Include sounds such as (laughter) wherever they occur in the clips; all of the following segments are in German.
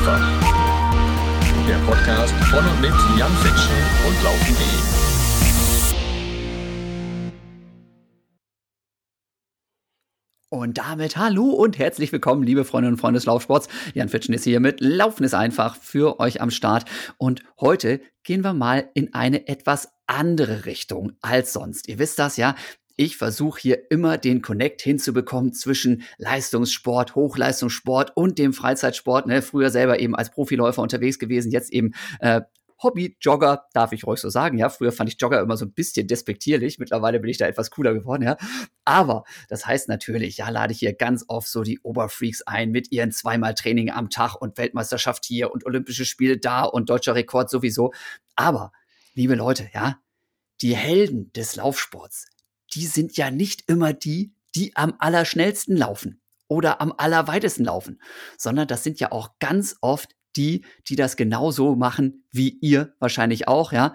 einfach. Der Podcast von und mit Jan Fitschen und Laufen.de. Und damit hallo und herzlich willkommen, liebe Freundinnen und Freunde des Laufsports. Jan Fitschen ist hier mit Laufen ist einfach für euch am Start. Und heute gehen wir mal in eine etwas andere Richtung als sonst. Ihr wisst das ja, ich versuche hier immer den Connect hinzubekommen zwischen Leistungssport, Hochleistungssport und dem Freizeitsport. Ne? Früher selber eben als Profiläufer unterwegs gewesen, jetzt eben äh, Hobby-Jogger, darf ich ruhig so sagen, ja. Früher fand ich Jogger immer so ein bisschen despektierlich. Mittlerweile bin ich da etwas cooler geworden, ja. Aber das heißt natürlich, ja, lade ich hier ganz oft so die Oberfreaks ein mit ihren zweimal Training am Tag und Weltmeisterschaft hier und Olympische Spiele da und deutscher Rekord sowieso. Aber, liebe Leute, ja, die Helden des Laufsports, die sind ja nicht immer die, die am allerschnellsten laufen oder am allerweitesten laufen, sondern das sind ja auch ganz oft die, die das genauso machen wie ihr wahrscheinlich auch, ja.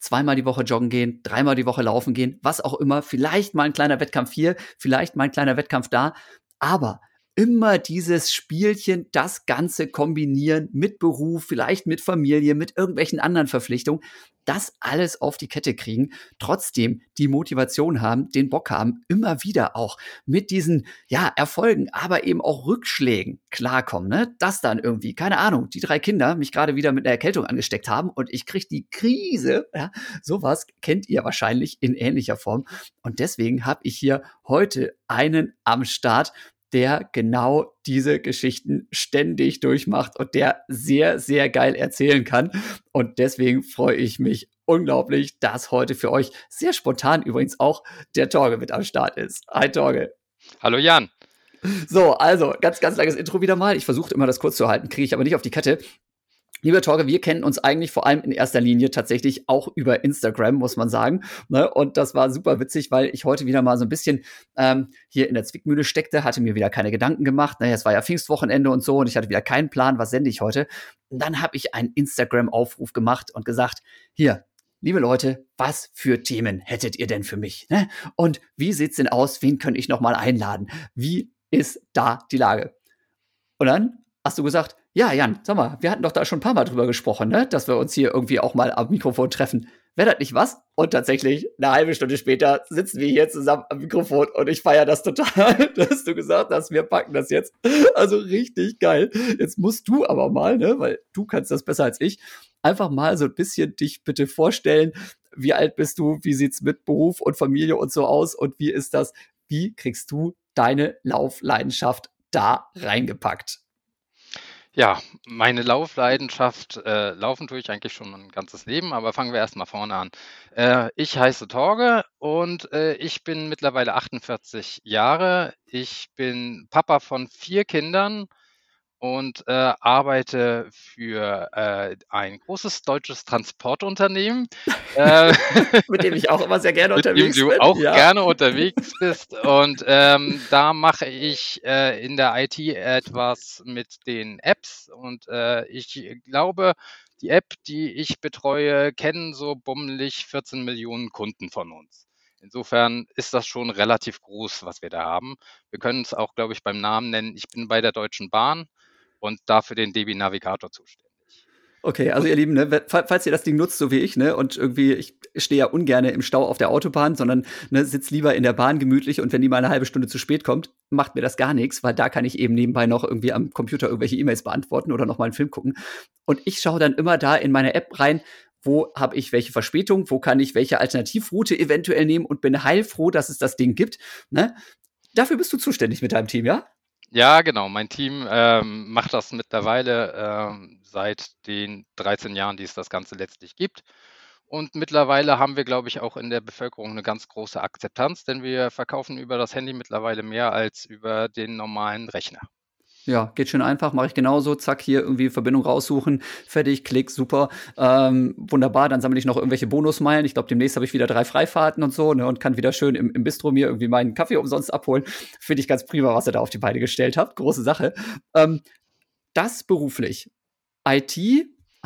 Zweimal die Woche joggen gehen, dreimal die Woche laufen gehen, was auch immer. Vielleicht mal ein kleiner Wettkampf hier, vielleicht mal ein kleiner Wettkampf da. Aber immer dieses Spielchen, das Ganze kombinieren mit Beruf, vielleicht mit Familie, mit irgendwelchen anderen Verpflichtungen, das alles auf die Kette kriegen, trotzdem die Motivation haben, den Bock haben, immer wieder auch mit diesen, ja, Erfolgen, aber eben auch Rückschlägen klarkommen, ne? Das dann irgendwie, keine Ahnung, die drei Kinder mich gerade wieder mit einer Erkältung angesteckt haben und ich krieg die Krise, ja, sowas kennt ihr wahrscheinlich in ähnlicher Form. Und deswegen habe ich hier heute einen am Start, der genau diese Geschichten ständig durchmacht und der sehr, sehr geil erzählen kann. Und deswegen freue ich mich unglaublich, dass heute für euch sehr spontan übrigens auch der Torge mit am Start ist. Hi Torge. Hallo Jan. So, also ganz, ganz langes Intro wieder mal. Ich versuche immer das kurz zu halten, kriege ich aber nicht auf die Kette. Lieber Torge, wir kennen uns eigentlich vor allem in erster Linie tatsächlich auch über Instagram, muss man sagen. Ne? Und das war super witzig, weil ich heute wieder mal so ein bisschen ähm, hier in der Zwickmühle steckte, hatte mir wieder keine Gedanken gemacht. Naja, es war ja Pfingstwochenende und so und ich hatte wieder keinen Plan, was sende ich heute. Und dann habe ich einen Instagram-Aufruf gemacht und gesagt, hier, liebe Leute, was für Themen hättet ihr denn für mich? Ne? Und wie sieht's denn aus? Wen könnte ich noch mal einladen? Wie ist da die Lage? Und dann hast du gesagt, ja, Jan, sag mal, wir hatten doch da schon ein paar Mal drüber gesprochen, ne? dass wir uns hier irgendwie auch mal am Mikrofon treffen. Wäre das nicht was? Und tatsächlich, eine halbe Stunde später sitzen wir hier zusammen am Mikrofon und ich feiere das total, (laughs) dass du gesagt hast, wir packen das jetzt. Also richtig geil. Jetzt musst du aber mal, ne, weil du kannst das besser als ich, einfach mal so ein bisschen dich bitte vorstellen. Wie alt bist du? Wie sieht's mit Beruf und Familie und so aus? Und wie ist das? Wie kriegst du deine Laufleidenschaft da reingepackt? Ja, meine Laufleidenschaft, äh, laufen tue ich eigentlich schon mein ganzes Leben, aber fangen wir erstmal vorne an. Äh, ich heiße Torge und äh, ich bin mittlerweile 48 Jahre. Ich bin Papa von vier Kindern und äh, arbeite für äh, ein großes deutsches Transportunternehmen. äh, (laughs) mit dem ich auch immer sehr gerne unterwegs (laughs) bin. Mit dem du auch ja. gerne unterwegs bist. Und ähm, da mache ich äh, in der IT etwas mit den Apps. Und äh, ich glaube, die App, die ich betreue, kennen so bummelig 14 Millionen Kunden von uns. Insofern ist das schon relativ groß, was wir da haben. Wir können es auch, glaube ich, beim Namen nennen. Ich bin bei der Deutschen Bahn und dafür den DB Navigator zuständig. Okay, also ihr Lieben, ne, falls ihr das Ding nutzt, so wie ich, ne, und irgendwie, ich stehe ja ungern im Stau auf der Autobahn, sondern ne, sitze lieber in der Bahn gemütlich und wenn die mal eine halbe Stunde zu spät kommt, macht mir das gar nichts, weil da kann ich eben nebenbei noch irgendwie am Computer irgendwelche E-Mails beantworten oder noch mal einen Film gucken. Und ich schaue dann immer da in meine App rein, wo habe ich welche Verspätung, wo kann ich welche Alternativroute eventuell nehmen und bin heilfroh, dass es das Ding gibt. Ne? Dafür bist du zuständig mit deinem Team, ja? Ja, genau. Mein Team ähm, macht das mittlerweile ähm, seit den 13 Jahren, die es das Ganze letztlich gibt. Und mittlerweile haben wir, glaube ich, auch in der Bevölkerung eine ganz große Akzeptanz, denn wir verkaufen über das Handy mittlerweile mehr als über den normalen Rechner. Ja, geht schön einfach, mache ich genauso. Zack, hier irgendwie Verbindung raussuchen, fertig, klick, super. Ähm, wunderbar, dann sammle ich noch irgendwelche Bonusmeilen. Ich glaube, demnächst habe ich wieder drei Freifahrten und so ne, und kann wieder schön im, im Bistro mir irgendwie meinen Kaffee umsonst abholen. Finde ich ganz prima, was ihr da auf die Beine gestellt habt. Große Sache. Ähm, das beruflich. IT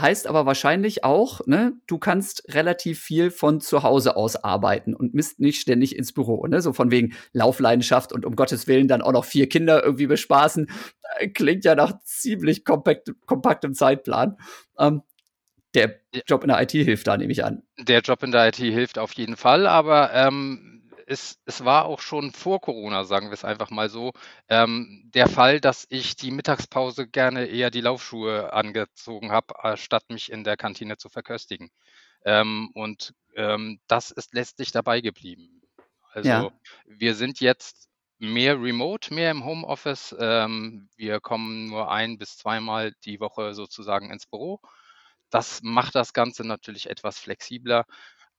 Heißt aber wahrscheinlich auch, ne, du kannst relativ viel von zu Hause aus arbeiten und misst nicht ständig ins Büro, ne? So von wegen Laufleidenschaft und um Gottes Willen dann auch noch vier Kinder irgendwie bespaßen. Klingt ja nach ziemlich kompakt, kompaktem Zeitplan. Ähm, der Job in der IT hilft da, nehme ich an. Der Job in der IT hilft auf jeden Fall, aber ähm, es, es war auch schon vor Corona, sagen wir es einfach mal so, ähm, der Fall, dass ich die Mittagspause gerne eher die Laufschuhe angezogen habe, statt mich in der Kantine zu verköstigen. Ähm, und ähm, das ist letztlich dabei geblieben. Also ja. wir sind jetzt mehr remote, mehr im Homeoffice. Ähm, wir kommen nur ein bis zweimal die Woche sozusagen ins Büro. Das macht das Ganze natürlich etwas flexibler.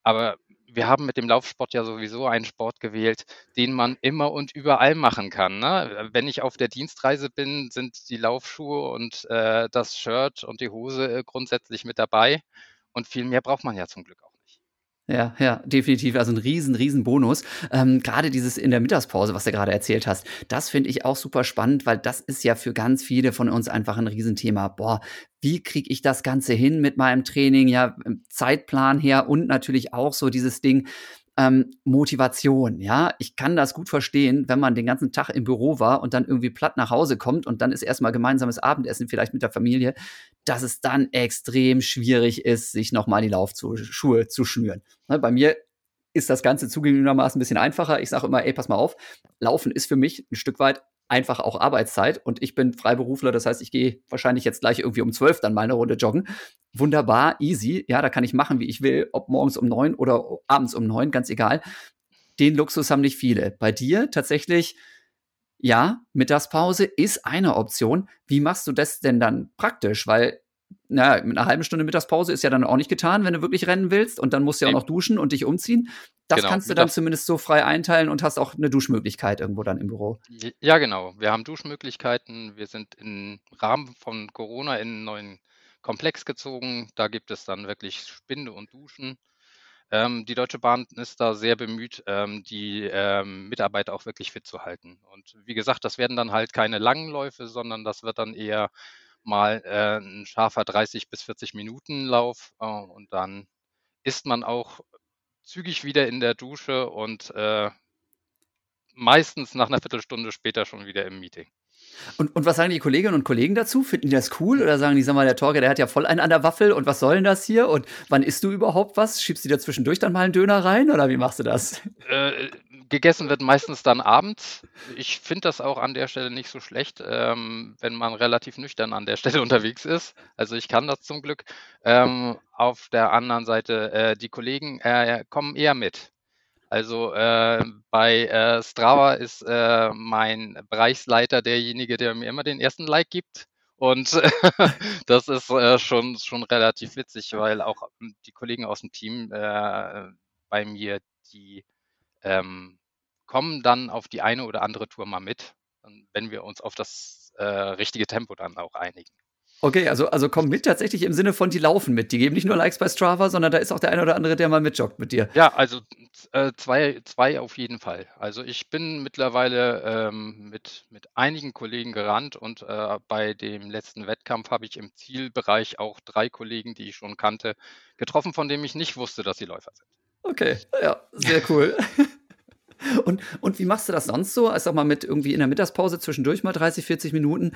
Aber wir haben mit dem Laufsport ja sowieso einen Sport gewählt, den man immer und überall machen kann. Ne? Wenn ich auf der Dienstreise bin, sind die Laufschuhe und äh, das Shirt und die Hose äh, grundsätzlich mit dabei. Und viel mehr braucht man ja zum Glück auch. Ja, ja, definitiv. Also ein riesen, riesen Bonus. Ähm, gerade dieses in der Mittagspause, was du gerade erzählt hast, das finde ich auch super spannend, weil das ist ja für ganz viele von uns einfach ein Riesenthema. Boah, wie kriege ich das Ganze hin mit meinem Training? Ja, Zeitplan her und natürlich auch so dieses Ding, ähm, Motivation, ja. Ich kann das gut verstehen, wenn man den ganzen Tag im Büro war und dann irgendwie platt nach Hause kommt und dann ist erstmal gemeinsames Abendessen vielleicht mit der Familie, dass es dann extrem schwierig ist, sich nochmal die Laufschuhe zu schnüren. Ne, bei mir ist das Ganze zugegebenermaßen ein bisschen einfacher. Ich sage immer, ey, pass mal auf, Laufen ist für mich ein Stück weit einfach auch Arbeitszeit und ich bin Freiberufler, das heißt, ich gehe wahrscheinlich jetzt gleich irgendwie um zwölf dann mal eine Runde joggen. Wunderbar, easy, ja, da kann ich machen, wie ich will, ob morgens um neun oder abends um neun, ganz egal. Den Luxus haben nicht viele. Bei dir tatsächlich, ja, Mittagspause ist eine Option. Wie machst du das denn dann praktisch? Weil naja, mit einer halben Stunde Mittagspause ist ja dann auch nicht getan, wenn du wirklich rennen willst und dann musst du ja auch noch duschen und dich umziehen. Das genau, kannst du dann zumindest so frei einteilen und hast auch eine Duschmöglichkeit irgendwo dann im Büro. Ja, genau. Wir haben Duschmöglichkeiten. Wir sind im Rahmen von Corona in einen neuen Komplex gezogen. Da gibt es dann wirklich Spinde und Duschen. Ähm, die Deutsche Bahn ist da sehr bemüht, ähm, die ähm, Mitarbeiter auch wirklich fit zu halten. Und wie gesagt, das werden dann halt keine langen Läufe, sondern das wird dann eher mal äh, ein scharfer 30 bis 40 Minuten Lauf äh, und dann ist man auch zügig wieder in der Dusche und äh, meistens nach einer Viertelstunde später schon wieder im Meeting. Und, und was sagen die Kolleginnen und Kollegen dazu? Finden die das cool oder sagen die, sag mal, der Torge, der hat ja voll einen an der Waffel und was soll denn das hier? Und wann isst du überhaupt was? Schiebst du dir zwischendurch dann mal einen Döner rein oder wie machst du das? Äh, gegessen wird meistens dann abends. Ich finde das auch an der Stelle nicht so schlecht, ähm, wenn man relativ nüchtern an der Stelle (laughs) unterwegs ist. Also ich kann das zum Glück. Ähm, auf der anderen Seite, äh, die Kollegen äh, kommen eher mit. Also äh, bei äh, Strava ist äh, mein Bereichsleiter derjenige, der mir immer den ersten Like gibt. Und (laughs) das ist äh, schon, schon relativ witzig, weil auch ähm, die Kollegen aus dem Team äh, bei mir, die ähm, kommen dann auf die eine oder andere Tour mal mit, wenn wir uns auf das äh, richtige Tempo dann auch einigen. Okay, also, also komm mit tatsächlich im Sinne von, die laufen mit. Die geben nicht nur Likes bei Strava, sondern da ist auch der eine oder andere, der mal mitjoggt mit dir. Ja, also äh, zwei, zwei auf jeden Fall. Also ich bin mittlerweile ähm, mit, mit einigen Kollegen gerannt und äh, bei dem letzten Wettkampf habe ich im Zielbereich auch drei Kollegen, die ich schon kannte, getroffen, von denen ich nicht wusste, dass sie Läufer sind. Okay, ja, sehr cool. (laughs) Und, und wie machst du das sonst so? Also mal mit irgendwie in der Mittagspause zwischendurch mal 30, 40 Minuten.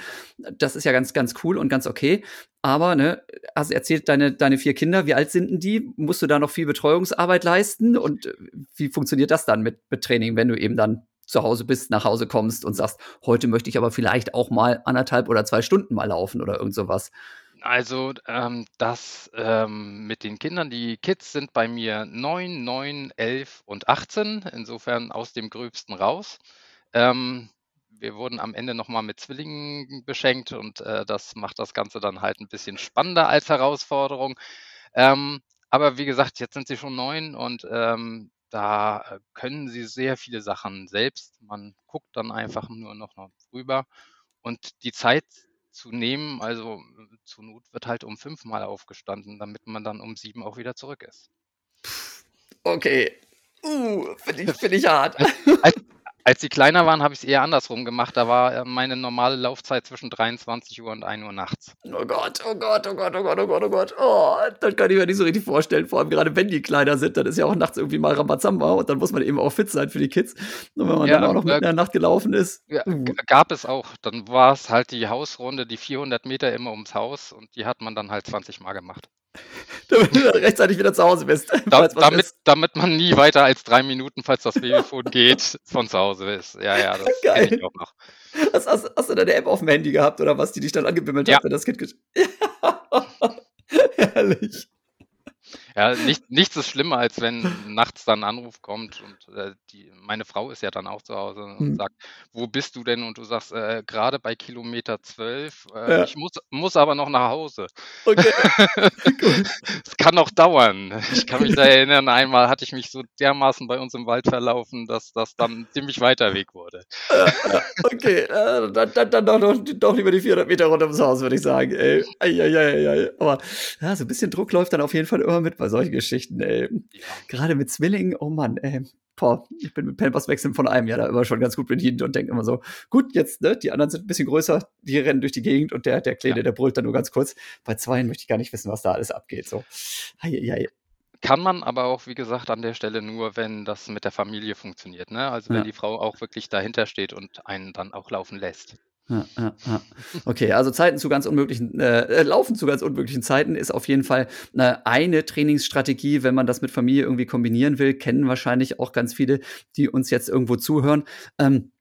Das ist ja ganz, ganz cool und ganz okay. Aber, ne, hast erzählt, deine, deine vier Kinder, wie alt sind denn die? Musst du da noch viel Betreuungsarbeit leisten? Und äh, wie funktioniert das dann mit, mit Training, wenn du eben dann zu Hause bist, nach Hause kommst und sagst, heute möchte ich aber vielleicht auch mal anderthalb oder zwei Stunden mal laufen oder irgend sowas? Also, ähm, das ähm, mit den Kindern, die Kids sind bei mir 9, 9, 11 und 18, insofern aus dem Gröbsten raus. Ähm, wir wurden am Ende nochmal mit Zwillingen beschenkt und äh, das macht das Ganze dann halt ein bisschen spannender als Herausforderung. Ähm, aber wie gesagt, jetzt sind sie schon neun und ähm, da können sie sehr viele Sachen selbst. Man guckt dann einfach nur noch, noch rüber. Und die Zeit zu nehmen. Also zur Not wird halt um fünfmal aufgestanden, damit man dann um sieben auch wieder zurück ist. Okay. Uh, finde ich, find ich hart. (laughs) Als, als sie kleiner waren, habe ich es eher andersrum gemacht. Da war äh, meine normale Laufzeit zwischen 23 Uhr und 1 Uhr nachts. Oh Gott, oh Gott, oh Gott, oh Gott, oh Gott, oh Gott. Oh, das kann ich mir nicht so richtig vorstellen. Vor allem gerade wenn die kleiner sind, dann ist ja auch nachts irgendwie mal Rambazamba und dann muss man eben auch fit sein für die Kids. Und wenn man ja, dann auch noch mitten in der Nacht gelaufen ist. Ja, uh. Gab es auch. Dann war es halt die Hausrunde, die 400 Meter immer ums Haus und die hat man dann halt 20 Mal gemacht. (laughs) damit du rechtzeitig wieder zu Hause bist. (laughs) Da, damit, damit man nie weiter als drei Minuten, falls das Babyphone (laughs) geht, von zu Hause ist. Ja, ja, das Geil. ich auch noch. Hast, hast, hast, du deine App auf dem Handy gehabt oder was, die dich dann angebimmelt ja. hat, wenn das Kind Herrlich. Ja, nicht, nichts ist schlimmer, als wenn nachts dann ein Anruf kommt und äh, die, meine Frau ist ja dann auch zu Hause und hm. sagt, wo bist du denn? Und du sagst, äh, gerade bei Kilometer 12, äh, ja. ich muss, muss aber noch nach Hause. Okay. (laughs) Es kann noch dauern. Ich kann mich da (laughs) erinnern, einmal hatte ich mich so dermaßen bei uns im Wald verlaufen, dass das dann ein ziemlich weiter Weg wurde. (laughs) okay, äh, dann, dann, dann doch, doch, doch, lieber die 400 Meter runter ums Haus, würde ich sagen. Ey. Ei, ei, ei, ei. Aber ja, so ein bisschen Druck läuft dann auf jeden Fall immer mit bei solchen Geschichten, ey. Gerade mit Zwillingen, oh Mann, ey. Boah, ich bin mit Pampers wechseln von einem Jahr da immer schon ganz gut bedient und denke immer so, gut, jetzt, ne, die anderen sind ein bisschen größer, die rennen durch die Gegend und der, der Kleine, ja. der brüllt dann nur ganz kurz. Bei zweien möchte ich gar nicht wissen, was da alles abgeht, so. Hei, hei. Kann man aber auch, wie gesagt, an der Stelle nur, wenn das mit der Familie funktioniert, ne? Also wenn ja. die Frau auch wirklich dahinter steht und einen dann auch laufen lässt. Ja, ja, ja. Okay, also Zeiten zu ganz unmöglichen, äh, Laufen zu ganz unmöglichen Zeiten ist auf jeden Fall äh, eine Trainingsstrategie, wenn man das mit Familie irgendwie kombinieren will, kennen wahrscheinlich auch ganz viele, die uns jetzt irgendwo zuhören. Ähm,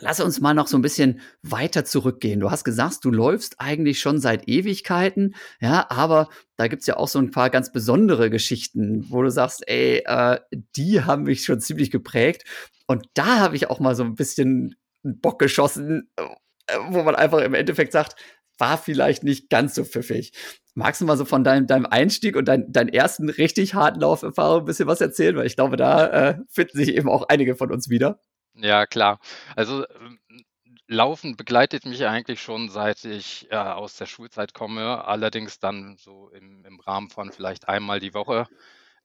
Lass uns mal noch so ein bisschen weiter zurückgehen. Du hast gesagt, du läufst eigentlich schon seit Ewigkeiten, ja, aber da gibt's ja auch so ein paar ganz besondere Geschichten, wo du sagst, ey, äh, die haben mich schon ziemlich geprägt. Und da habe ich auch mal so ein bisschen Bock geschossen, wo man einfach im Endeffekt sagt, war vielleicht nicht ganz so pfiffig. Magst du mal so von deinem, deinem Einstieg und dein, deinen ersten richtig harten Lauferfahrung ein bisschen was erzählen? Weil ich glaube, da äh, finden sich eben auch einige von uns wieder. Ja, klar. Also Laufen begleitet mich eigentlich schon seit ich äh, aus der Schulzeit komme, allerdings dann so im, im Rahmen von vielleicht einmal die Woche.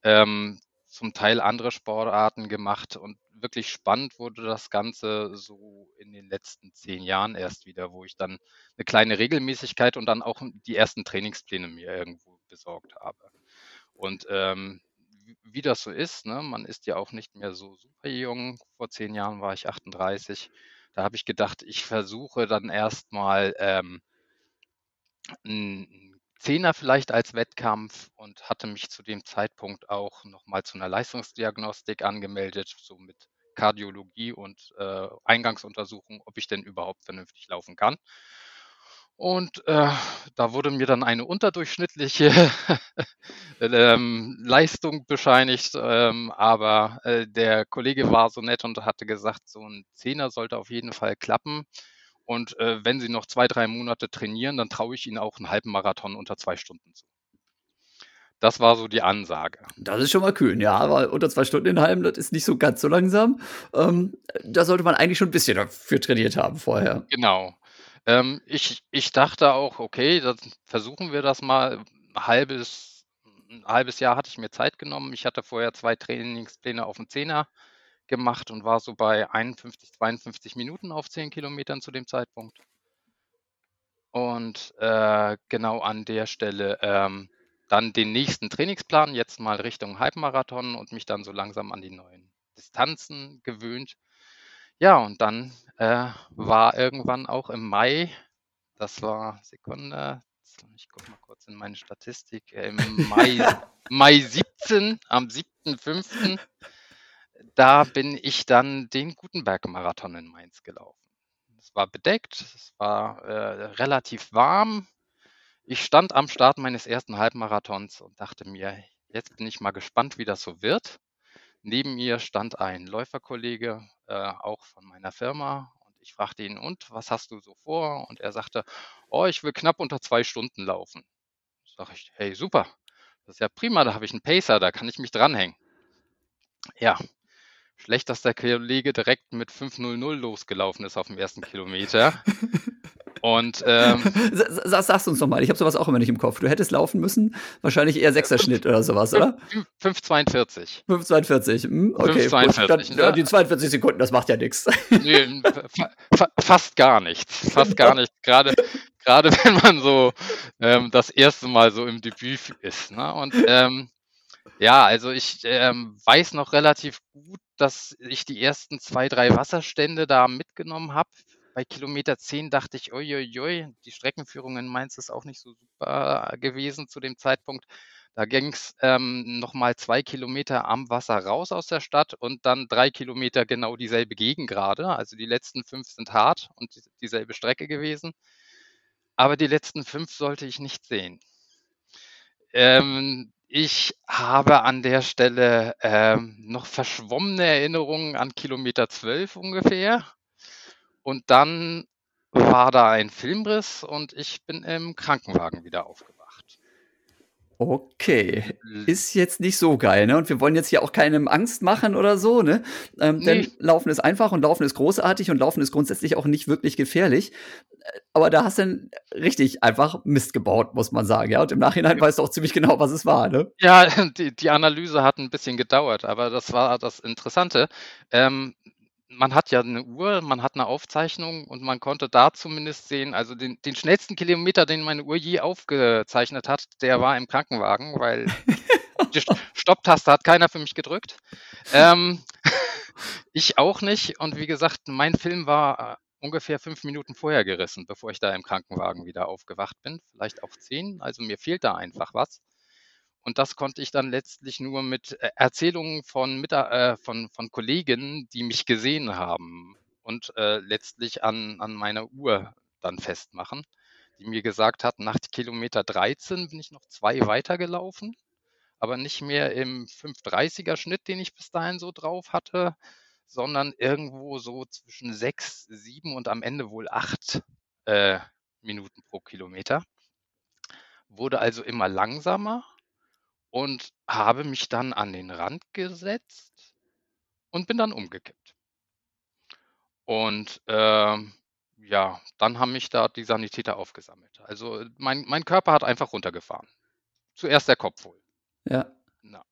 Ähm, zum Teil andere Sportarten gemacht und wirklich spannend wurde das Ganze so in den letzten zehn Jahren erst wieder, wo ich dann eine kleine Regelmäßigkeit und dann auch die ersten Trainingspläne mir irgendwo besorgt habe. Und ähm, wie das so ist, ne, man ist ja auch nicht mehr so super jung. Vor zehn Jahren war ich 38. Da habe ich gedacht, ich versuche dann erstmal ähm, ein Zehner vielleicht als Wettkampf und hatte mich zu dem Zeitpunkt auch nochmal zu einer Leistungsdiagnostik angemeldet, so mit Kardiologie und äh, Eingangsuntersuchung, ob ich denn überhaupt vernünftig laufen kann. Und äh, da wurde mir dann eine unterdurchschnittliche (laughs) ähm, Leistung bescheinigt, ähm, aber äh, der Kollege war so nett und hatte gesagt, so ein Zehner sollte auf jeden Fall klappen. Und äh, wenn Sie noch zwei, drei Monate trainieren, dann traue ich Ihnen auch einen halben Marathon unter zwei Stunden zu. Das war so die Ansage. Das ist schon mal kühn, ja, aber unter zwei Stunden in halben, das ist nicht so ganz so langsam. Ähm, da sollte man eigentlich schon ein bisschen dafür trainiert haben vorher. Genau. Ähm, ich, ich dachte auch, okay, dann versuchen wir das mal. Ein halbes, ein halbes Jahr hatte ich mir Zeit genommen. Ich hatte vorher zwei Trainingspläne auf dem Zehner gemacht und war so bei 51, 52 Minuten auf 10 Kilometern zu dem Zeitpunkt. Und äh, genau an der Stelle ähm, dann den nächsten Trainingsplan, jetzt mal Richtung Halbmarathon und mich dann so langsam an die neuen Distanzen gewöhnt. Ja, und dann äh, war irgendwann auch im Mai, das war Sekunde, ich gucke mal kurz in meine Statistik, äh, im Mai, (laughs) Mai 17, am 7.5 da bin ich dann den Gutenberg-Marathon in Mainz gelaufen. Es war bedeckt, es war äh, relativ warm. Ich stand am Start meines ersten Halbmarathons und dachte mir, jetzt bin ich mal gespannt, wie das so wird. Neben mir stand ein Läuferkollege, äh, auch von meiner Firma. Und ich fragte ihn, und was hast du so vor? Und er sagte, oh, ich will knapp unter zwei Stunden laufen. Sag ich, hey, super. Das ist ja prima, da habe ich einen Pacer, da kann ich mich dranhängen. Ja, Schlecht, dass der Kollege direkt mit 5.00 losgelaufen ist auf dem ersten Kilometer. (laughs) Und ähm, (laughs) Sag, sag's uns nochmal, ich habe sowas auch immer nicht im Kopf. Du hättest laufen müssen, wahrscheinlich eher Sechserschnitt oder sowas, oder? 5,42. 5,42, hm, okay. 5,42. Gut, dann, die 42 Sekunden, das macht ja nichts. (laughs) Nee, fa fast gar nichts. Fast gar nichts. Gerade, gerade (laughs) wenn man so ähm, das erste Mal so im Debüt ist. Ne? Und ähm, ja, also ich ähm, weiß noch relativ gut, dass ich die ersten zwei, drei Wasserstände da mitgenommen habe. Bei Kilometer 10 dachte ich, uiuiui, die Streckenführung in Mainz ist auch nicht so super gewesen zu dem Zeitpunkt. Da ging es ähm, nochmal zwei Kilometer am Wasser raus aus der Stadt und dann drei Kilometer genau dieselbe Gegend gerade. Also die letzten fünf sind hart und dieselbe Strecke gewesen. Aber die letzten fünf sollte ich nicht sehen. Ähm, ich habe an der Stelle ähm, noch verschwommene Erinnerungen an Kilometer 12 ungefähr. Und dann war da ein Filmriss und ich bin im Krankenwagen wieder aufgewacht. Okay, ist jetzt nicht so geil, ne? Und wir wollen jetzt hier auch keinem Angst machen oder so, ne? Ähm, nee. Denn Laufen ist einfach und Laufen ist großartig und Laufen ist grundsätzlich auch nicht wirklich gefährlich. Aber da hast du dann richtig einfach Mist gebaut, muss man sagen, ja. Und im Nachhinein weißt du auch ziemlich genau, was es war, ne? Ja, (laughs) die, die Analyse hat ein bisschen gedauert, aber das war das Interessante. Ähm, man hat ja eine Uhr, man hat eine Aufzeichnung und man konnte da zumindest sehen, also den, den schnellsten Kilometer, den meine Uhr je aufgezeichnet hat, der war im Krankenwagen, weil (laughs) die Stopptaste hat keiner für mich gedrückt. Ähm, (laughs) ich auch nicht. Und wie gesagt, mein Film war äh, ungefähr fünf Minuten vorher gerissen, bevor ich da im Krankenwagen wieder aufgewacht bin. Vielleicht auch zehn. Also mir fehlt da einfach was. Und das konnte ich dann letztlich nur mit äh, Erzählungen von, mit, äh, von, von Kollegen, die mich gesehen haben und äh, letztlich an, an meiner Uhr dann festmachen, die mir gesagt hat, nach Kilometer 13 bin ich noch zwei weitergelaufen, aber nicht mehr im 530er Schnitt, den ich bis dahin so drauf hatte, sondern irgendwo so zwischen sechs, sieben und am Ende wohl acht äh, Minuten pro Kilometer. Wurde also immer langsamer und habe mich dann an den Rand gesetzt und bin dann umgekippt. Und ähm, ja, dann haben mich da die Sanitäter aufgesammelt. Also mein, mein Körper hat einfach runtergefahren. Zuerst der Kopf wohl. Ja. Na.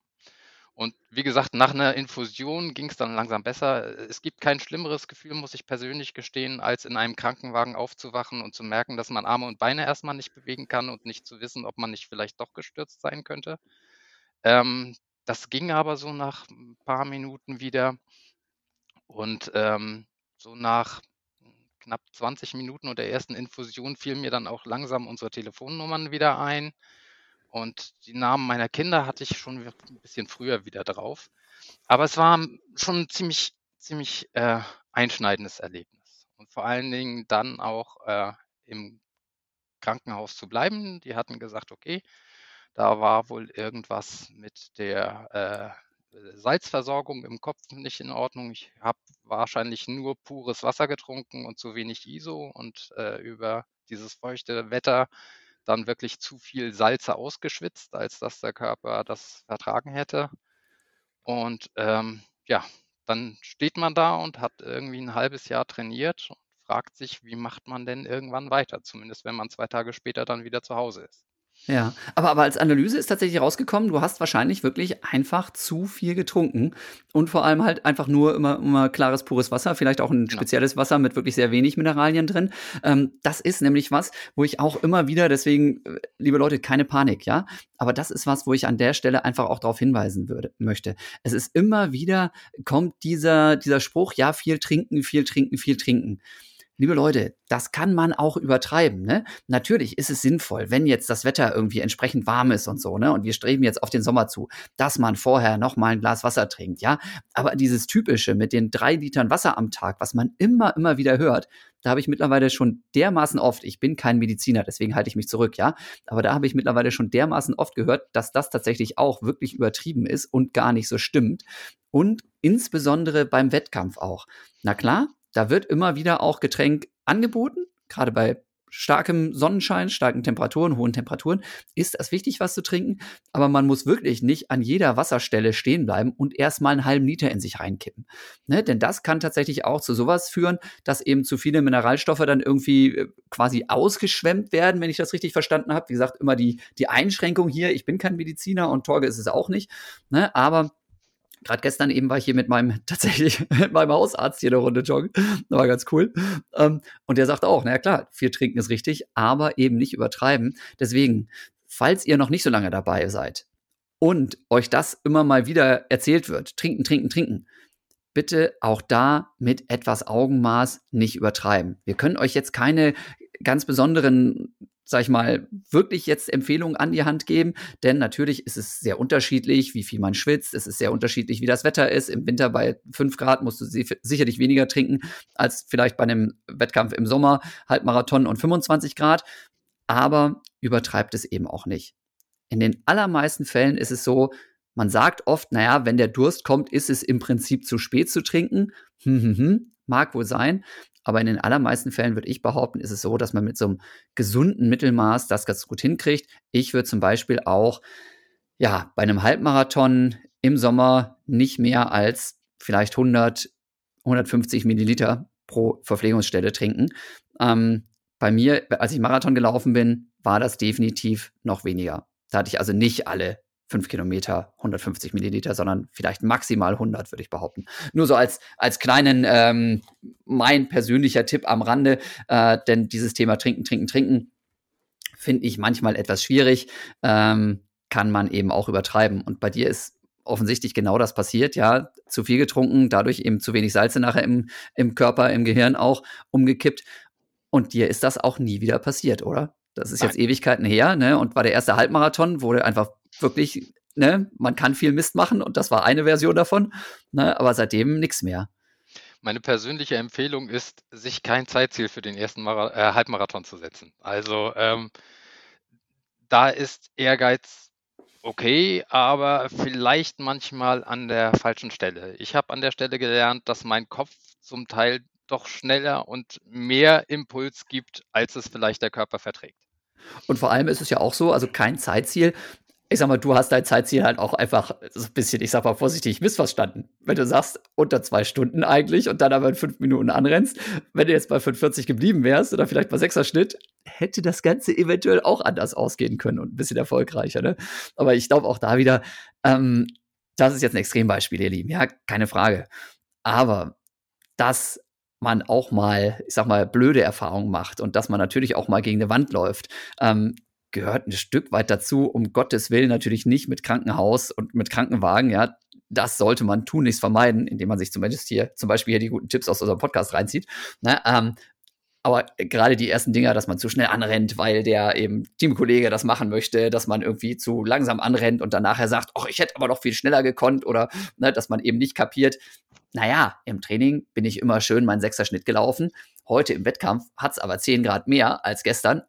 Und wie gesagt, nach einer Infusion ging es dann langsam besser. Es gibt kein schlimmeres Gefühl, muss ich persönlich gestehen, als in einem Krankenwagen aufzuwachen und zu merken, dass man Arme und Beine erstmal nicht bewegen kann und nicht zu wissen, ob man nicht vielleicht doch gestürzt sein könnte. Ähm, das ging aber so nach ein paar Minuten wieder. Und ähm, so nach knapp 20 Minuten oder der ersten Infusion fielen mir dann auch langsam unsere Telefonnummern wieder ein. Und die Namen meiner Kinder hatte ich schon ein bisschen früher wieder drauf. Aber es war schon ein ziemlich, ziemlich äh, einschneidendes Erlebnis. Und vor allen Dingen dann auch äh, im Krankenhaus zu bleiben. Die hatten gesagt, okay, da war wohl irgendwas mit der äh, Salzversorgung im Kopf nicht in Ordnung. Ich habe wahrscheinlich nur pures Wasser getrunken und zu wenig ISO und äh, über dieses feuchte Wetter dann wirklich zu viel Salze ausgeschwitzt, als dass der Körper das vertragen hätte. Und ähm, ja, dann steht man da und hat irgendwie ein halbes Jahr trainiert und fragt sich, wie macht man denn irgendwann weiter, zumindest wenn man zwei Tage später dann wieder zu Hause ist. Ja, aber, aber als Analyse ist tatsächlich rausgekommen, du hast wahrscheinlich wirklich einfach zu viel getrunken und vor allem halt einfach nur immer, immer klares, pures Wasser, vielleicht auch ein genau. spezielles Wasser mit wirklich sehr wenig Mineralien drin. Ähm, das ist nämlich was, wo ich auch immer wieder, deswegen, äh, liebe Leute, keine Panik, ja, aber das ist was, wo ich an der Stelle einfach auch darauf hinweisen würde, möchte. Es ist immer wieder, kommt dieser, dieser Spruch, ja, viel trinken, viel trinken, viel trinken liebe Leute, das kann man auch übertreiben. Ne? Natürlich ist es sinnvoll, wenn jetzt das Wetter irgendwie entsprechend warm ist und so, ne? Und wir streben jetzt auf den Sommer zu, dass man vorher noch mal ein Glas Wasser trinkt, ja. Aber dieses typische mit den drei Litern Wasser am Tag, was man immer, immer wieder hört, da habe ich mittlerweile schon dermaßen oft, ich bin kein Mediziner, deswegen halte ich mich zurück, ja, aber da habe ich mittlerweile schon dermaßen oft gehört, dass das tatsächlich auch wirklich übertrieben ist und gar nicht so stimmt. Und insbesondere beim Wettkampf auch. Na klar, da wird immer wieder auch Getränk angeboten, gerade bei starkem Sonnenschein, starken Temperaturen, hohen Temperaturen ist es wichtig, was zu trinken. Aber man muss wirklich nicht an jeder Wasserstelle stehen bleiben und erstmal einen halben Liter in sich reinkippen. Ne? Denn das kann tatsächlich auch zu sowas führen, dass eben zu viele Mineralstoffe dann irgendwie äh, quasi ausgeschwemmt werden, wenn ich das richtig verstanden habe. Wie gesagt, immer die, die Einschränkung hier. Ich bin kein Mediziner und Torge ist es auch nicht. Ne? Aber Gerade gestern eben war ich hier mit meinem, (laughs) tatsächlich mit meinem Hausarzt hier eine Runde joggen. Das war ganz cool. Ähm, und der sagt auch, naja klar, viel trinken ist richtig, aber eben nicht übertreiben. Deswegen, falls ihr noch nicht so lange dabei seid und euch das immer mal wieder erzählt wird, trinken, trinken, trinken, bitte auch da mit etwas Augenmaß nicht übertreiben. Wir können euch jetzt keine ganz besonderen sag ich mal, wirklich jetzt Empfehlungen an die Hand geben. Denn natürlich ist es sehr unterschiedlich, wie viel man schwitzt. Es ist sehr unterschiedlich, wie das Wetter ist. Im Winter bei 5 Grad musst du sicherlich weniger trinken als vielleicht bei einem Wettkampf im Sommer, Halbmarathon und 25 Grad. Aber übertreibt es eben auch nicht. In den allermeisten Fällen ist es so, man sagt oft, naja, wenn der Durst kommt, ist es im Prinzip zu spät zu trinken. Hm, hm, hm, mag wohl sein. Aber in den allermeisten Fällen würde ich behaupten, ist es so, dass man mit so einem gesunden Mittelmaß das ganz gut hinkriegt. Ich würde zum Beispiel auch, ja, bei einem Halbmarathon im Sommer nicht mehr als vielleicht 100, 150 Milliliter pro Verpflegungsstelle trinken. Ähm, bei mir, als ich Marathon gelaufen bin, war das definitiv noch weniger. Da hatte ich also nicht alle 5 Kilometer 150 Milliliter, sondern vielleicht maximal 100, würde ich behaupten. Nur so als, als kleinen, ähm, mein persönlicher Tipp am Rande, äh, denn dieses Thema Trinken, Trinken, Trinken finde ich manchmal etwas schwierig, ähm, kann man eben auch übertreiben. Und bei dir ist offensichtlich genau das passiert, ja, zu viel getrunken, dadurch eben zu wenig Salze nachher im, im Körper, im Gehirn auch umgekippt. Und dir ist das auch nie wieder passiert, oder? Das ist jetzt. Ewigkeiten her, ne? Und war der erste Halbmarathon, wo du einfach wirklich, ne, man kann viel Mist machen und das war eine Version davon, ne, aber seitdem nichts mehr. Meine persönliche Empfehlung ist, sich kein Zeitziel für den ersten Mara äh, Halbmarathon zu setzen. Also ähm, da ist Ehrgeiz okay, aber vielleicht manchmal an der falschen Stelle. Ich habe an der Stelle gelernt, dass mein Kopf zum Teil doch schneller und mehr Impuls gibt, als es vielleicht der Körper verträgt. Und vor allem ist es ja auch so, also kein Zeitziel ich sag mal, du hast dein Zeitziel halt auch einfach so ein bisschen, ich sag mal vorsichtig, missverstanden. Wenn du sagst, unter zwei Stunden eigentlich und dann aber in fünf Minuten anrennst, wenn du jetzt bei 45 geblieben wärst oder vielleicht bei sechser Schnitt, hätte das Ganze eventuell auch anders ausgehen können und ein bisschen erfolgreicher. Ne? Aber ich glaube auch da wieder, ähm, das ist jetzt ein Extrembeispiel, ihr Lieben, ja, keine Frage. Aber dass man auch mal, ich sag mal, blöde Erfahrungen macht und dass man natürlich auch mal gegen eine Wand läuft, ähm, gehört ein Stück weit dazu, um Gottes Willen natürlich nicht mit Krankenhaus und mit Krankenwagen, ja. Das sollte man tun, nichts vermeiden, indem man sich zumindest hier zum Beispiel hier die guten Tipps aus unserem Podcast reinzieht. Ne? Ähm, aber gerade die ersten Dinger, dass man zu schnell anrennt, weil der eben Teamkollege das machen möchte, dass man irgendwie zu langsam anrennt und dann nachher sagt, ach, ich hätte aber noch viel schneller gekonnt oder ne, dass man eben nicht kapiert. Naja, im Training bin ich immer schön meinen Sechser Schnitt gelaufen. Heute im Wettkampf hat es aber 10 Grad mehr als gestern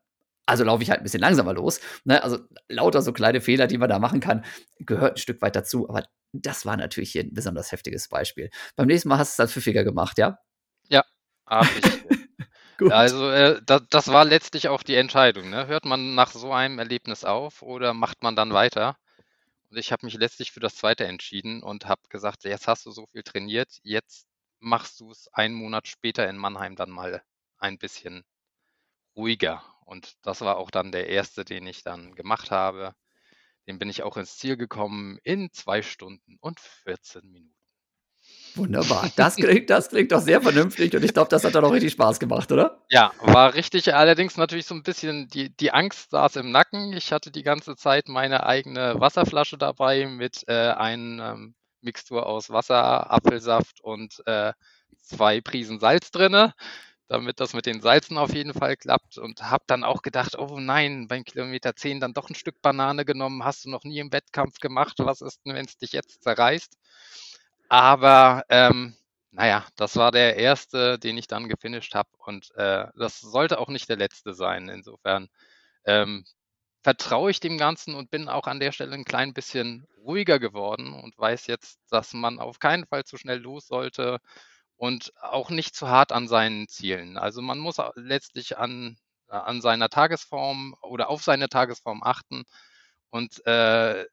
also laufe ich halt ein bisschen langsamer los. Ne? Also lauter so kleine Fehler, die man da machen kann, gehört ein Stück weit dazu. Aber das war natürlich hier ein besonders heftiges Beispiel. Beim nächsten Mal hast du es als pfiffiger gemacht, ja? Ja, habe ich. (laughs) also äh, das, das, war letztlich auch die Entscheidung. Ne? Hört man nach so einem Erlebnis auf oder macht man dann weiter? Und ich habe mich letztlich für das zweite entschieden und habe gesagt, jetzt hast du so viel trainiert, jetzt machst du es einen Monat später in Mannheim dann mal ein bisschen ruhiger. Und das war auch dann der erste, den ich dann gemacht habe. Den bin ich auch ins Ziel gekommen in zwei Stunden und 14 Minuten. Wunderbar. (laughs) Das klingt, das klingt doch sehr vernünftig und ich glaube, das hat dann auch richtig Spaß gemacht, oder? Ja, war richtig. Allerdings natürlich so ein bisschen die, die Angst saß im Nacken. Ich hatte die ganze Zeit meine eigene Wasserflasche dabei mit äh, einer ähm, Mixtur aus Wasser, Apfelsaft und äh, zwei Prisen Salz drinne damit das mit den Salzen auf jeden Fall klappt und habe dann auch gedacht, oh nein, beim Kilometer 10 dann doch ein Stück Banane genommen, hast du noch nie im Wettkampf gemacht, was ist denn, wenn es dich jetzt zerreißt? Aber ähm, naja, das war der erste, den ich dann gefinisht habe und äh, das sollte auch nicht der letzte sein. Insofern ähm, vertraue ich dem Ganzen und bin auch an der Stelle ein klein bisschen ruhiger geworden und weiß jetzt, dass man auf keinen Fall zu schnell los sollte und auch nicht zu hart an seinen Zielen. Also man muss letztlich an, an seiner Tagesform oder auf seine Tagesform achten und äh,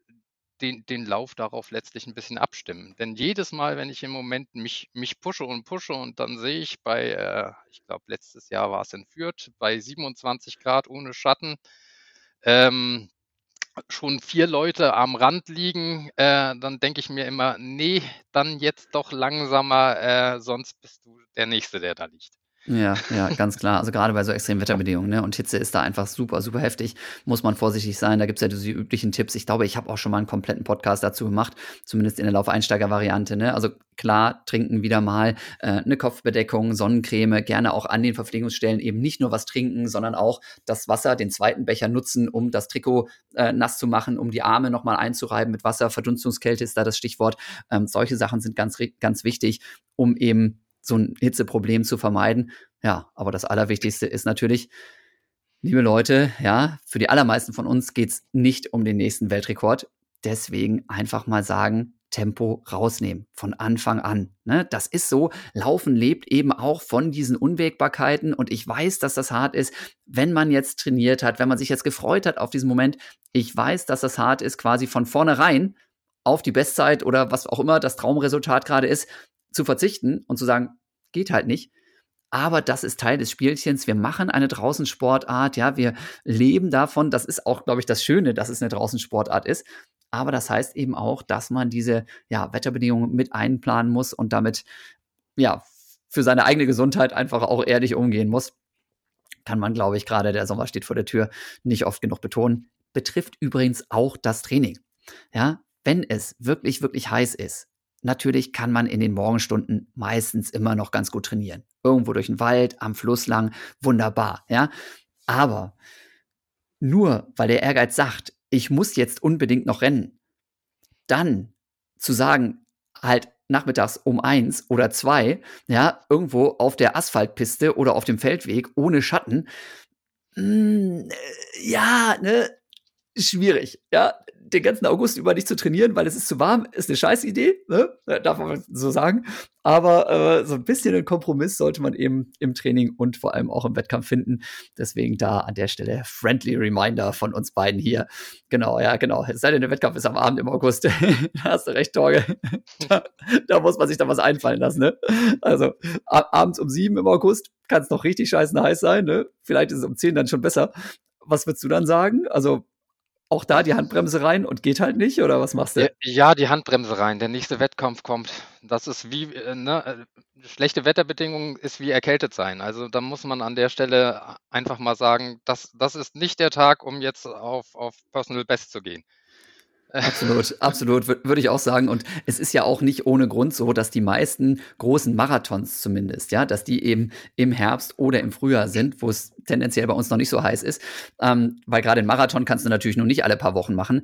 den, den Lauf darauf letztlich ein bisschen abstimmen. Denn jedes Mal, wenn ich im Moment mich, mich pushe und pushe und dann sehe ich bei, äh, ich glaube, letztes Jahr war es in Fürth, bei 27 Grad ohne Schatten, ähm, schon vier Leute am Rand liegen, äh, dann denke ich mir immer, nee, dann jetzt doch langsamer, äh, sonst bist du der Nächste, der da liegt. Ja, ja, ganz klar. Also gerade bei so extremen Wetterbedingungen, ne? Und Hitze ist da einfach super, super heftig. Muss man vorsichtig sein. Da gibt es ja diese üblichen Tipps. Ich glaube, ich habe auch schon mal einen kompletten Podcast dazu gemacht, zumindest in der Laufeinsteiger-Variante. Ne? Also klar, trinken wieder mal äh, eine Kopfbedeckung, Sonnencreme, gerne auch an den Verpflegungsstellen eben nicht nur was trinken, sondern auch das Wasser, den zweiten Becher nutzen, um das Trikot äh, nass zu machen, um die Arme nochmal einzureiben mit Wasser. Verdunstungskälte ist da das Stichwort. Ähm, solche Sachen sind ganz, ganz wichtig, um eben so ein Hitzeproblem zu vermeiden. Ja, aber das Allerwichtigste ist natürlich, liebe Leute, ja, für die allermeisten von uns geht es nicht um den nächsten Weltrekord. Deswegen einfach mal sagen, Tempo rausnehmen von Anfang an. Ne? Das ist so. Laufen lebt eben auch von diesen Unwägbarkeiten und ich weiß, dass das hart ist, wenn man jetzt trainiert hat, wenn man sich jetzt gefreut hat auf diesen Moment. Ich weiß, dass das hart ist, quasi von vornherein auf die Bestzeit oder was auch immer das Traumresultat gerade ist, zu verzichten und zu sagen, geht halt nicht. Aber das ist Teil des Spielchens. Wir machen eine Draußensportart, ja, wir leben davon. Das ist auch, glaube ich, das Schöne, dass es eine Draußensportart ist. Aber das heißt eben auch, dass man diese ja, Wetterbedingungen mit einplanen muss und damit ja für seine eigene Gesundheit einfach auch ehrlich umgehen muss. Kann man, glaube ich, gerade der Sommer steht vor der Tür, nicht oft genug betonen. Betrifft übrigens auch das Training. Ja, wenn es wirklich, wirklich heiß ist, Natürlich kann man in den Morgenstunden meistens immer noch ganz gut trainieren. Irgendwo durch den Wald, am Fluss lang, wunderbar, ja. Aber nur weil der Ehrgeiz sagt, ich muss jetzt unbedingt noch rennen, dann zu sagen, halt nachmittags um eins oder zwei, ja, irgendwo auf der Asphaltpiste oder auf dem Feldweg ohne Schatten, mh, hm, äh, ja, ne, schwierig, ja den ganzen August über nicht zu trainieren, weil es ist zu warm, ist eine scheiß Idee, ne? darf man so sagen. Aber äh, so ein bisschen einen Kompromiss sollte man eben im Training und vor allem auch im Wettkampf finden. Deswegen da an der Stelle friendly Reminder von uns beiden hier. Genau, ja, genau. Es sei denn, der Wettkampf ist am Abend im August. (laughs) da hast du recht, Torge. (laughs) da, da, muss man sich dann was einfallen lassen. Ne? Also abends um sieben im August kann es noch richtig scheißen heiß sein. Ne? Vielleicht ist es um zehn dann schon besser. Was würdest du dann sagen? Also auch da die Handbremse rein und geht halt nicht oder was machst du? Ja, die Handbremse rein. Der nächste Wettkampf kommt. Das ist wie, äh, ne, äh, schlechte Wetterbedingungen ist wie erkältet sein. Also da muss man an der Stelle einfach mal sagen, das, das ist nicht der Tag, um jetzt auf, auf Personal Best zu gehen. Absolut, absolut, würde ich auch sagen. Und es ist ja auch nicht ohne Grund so, dass die meisten großen Marathons zumindest, ja, dass die eben im Herbst oder im Frühjahr sind, wo es tendenziell bei uns noch nicht so heiß ist. Ähm, weil gerade den Marathon kannst du natürlich nur nicht alle paar Wochen machen.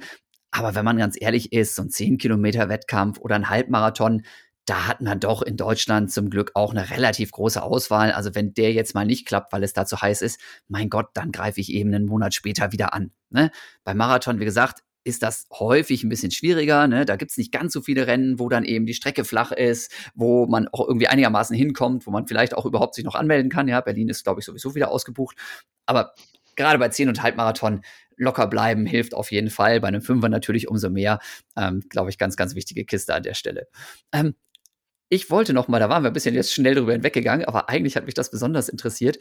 Aber wenn man ganz ehrlich ist, so ein 10 Kilometer Wettkampf oder ein Halbmarathon, da hat man doch in Deutschland zum Glück auch eine relativ große Auswahl. Also wenn der jetzt mal nicht klappt, weil es da zu heiß ist, mein Gott, dann greife ich eben einen Monat später wieder an. Ne? Beim Marathon, wie gesagt, ist das häufig ein bisschen schwieriger. Ne? Da gibt's nicht ganz so viele Rennen, wo dann eben die Strecke flach ist, wo man auch irgendwie einigermaßen hinkommt, wo man vielleicht auch überhaupt sich noch anmelden kann. Ja, Berlin ist, glaube ich, sowieso wieder ausgebucht. Aber gerade bei 10 und Halbmarathon locker bleiben hilft auf jeden Fall. Bei einem Fünfer natürlich umso mehr. Ähm, glaube ich, ganz, ganz wichtige Kiste an der Stelle. Ähm, ich wollte noch mal, da waren wir ein bisschen jetzt schnell drüber hinweggegangen, aber eigentlich hat mich das besonders interessiert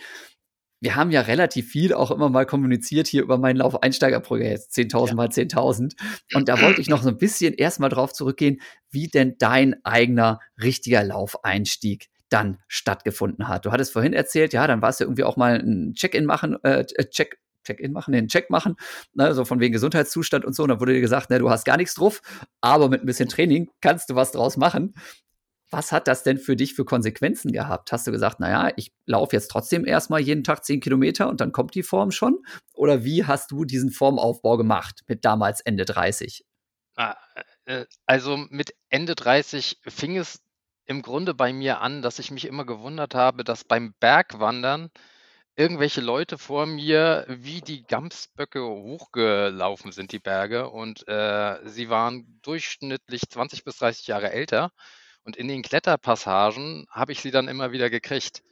wir haben ja relativ viel auch immer mal kommuniziert hier über meinen Lauf-Einsteiger-Projekt, 10.000 ja. mal 10.000. Und da wollte ich noch so ein bisschen erstmal drauf zurückgehen, wie denn dein eigener richtiger Laufeinstieg dann stattgefunden hat. Du hattest vorhin erzählt, ja, dann warst du irgendwie auch mal ein Check-in machen, äh, Check, Check-in machen, den Check machen, ne, so von wegen Gesundheitszustand und so. Und dann wurde dir gesagt, ne, du hast gar nichts drauf, aber mit ein bisschen Training kannst du was draus machen. Was hat das denn für dich für Konsequenzen gehabt? Hast du gesagt, naja, ich laufe jetzt trotzdem erstmal jeden Tag zehn Kilometer und dann kommt die Form schon? Oder wie hast du diesen Formaufbau gemacht mit damals Ende 30? Ah, äh, also mit Ende 30 fing es im Grunde bei mir an, dass ich mich immer gewundert habe, dass beim Bergwandern irgendwelche Leute vor mir wie die Gamsböcke hochgelaufen sind, die Berge. Und äh, sie waren durchschnittlich 20 bis 30 Jahre älter. Und in den Kletterpassagen habe ich sie dann immer wieder gekriegt.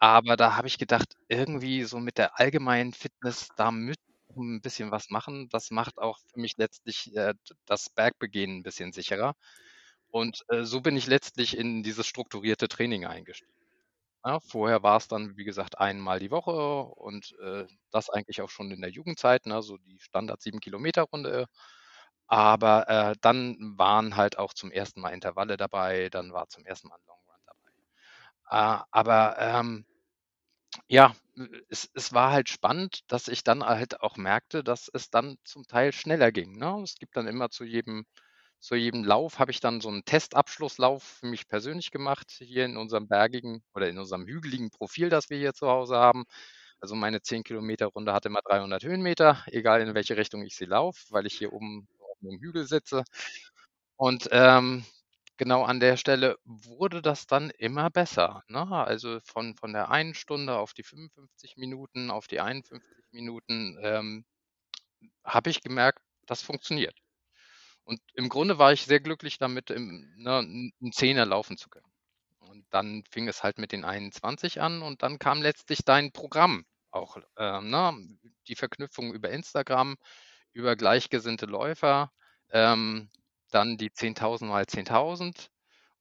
Aber da habe ich gedacht, irgendwie so mit der allgemeinen Fitness, da müsste ich 'n bisschen was machen. Das macht auch für mich letztlich, äh, das Bergbegehen 'n bisschen sicherer. Und, äh, so bin ich letztlich in dieses strukturierte Training eingestiegen. Ja, vorher war's dann, wie gesagt, einmal die Woche und, äh, das eigentlich auch schon in der Jugendzeit, ne, so die Standard 7-Kilometer-Runde. Aber, äh, dann waren halt auch zum ersten Mal Intervalle dabei, dann war zum ersten Mal Long Run dabei. Äh, aber, ähm, ja, es es war halt spannend, dass ich dann halt auch merkte, dass es dann zum Teil schneller ging, ne? Es gibt dann immer zu jedem zu jedem Lauf habe ich dann so 'n Testabschlusslauf für mich persönlich gemacht hier in unserem bergigen oder in unserem hügeligen Profil, das wir hier zu Hause haben. Also, meine 10-Kilometer-Runde hat immer 300 Höhenmeter, egal in welche Richtung ich sie laufe, weil ich hier oben 'nem Hügel sitze. Und, ähm, genau an der Stelle wurde das dann immer besser, ne? Also, von von der einen Stunde auf die 55 Minuten, auf die 51 Minuten, ähm, habe ich gemerkt, das funktioniert. Und im Grunde war ich sehr glücklich damit, im ne, 'n 'n Zehner laufen zu können. Und dann fing es halt mit den 21 an und dann kam letztlich dein Programm auch, ähm, ne? Die Verknüpfung über Instagram, über gleichgesinnte Läufer, ähm, dann die 10.000 mal 10.000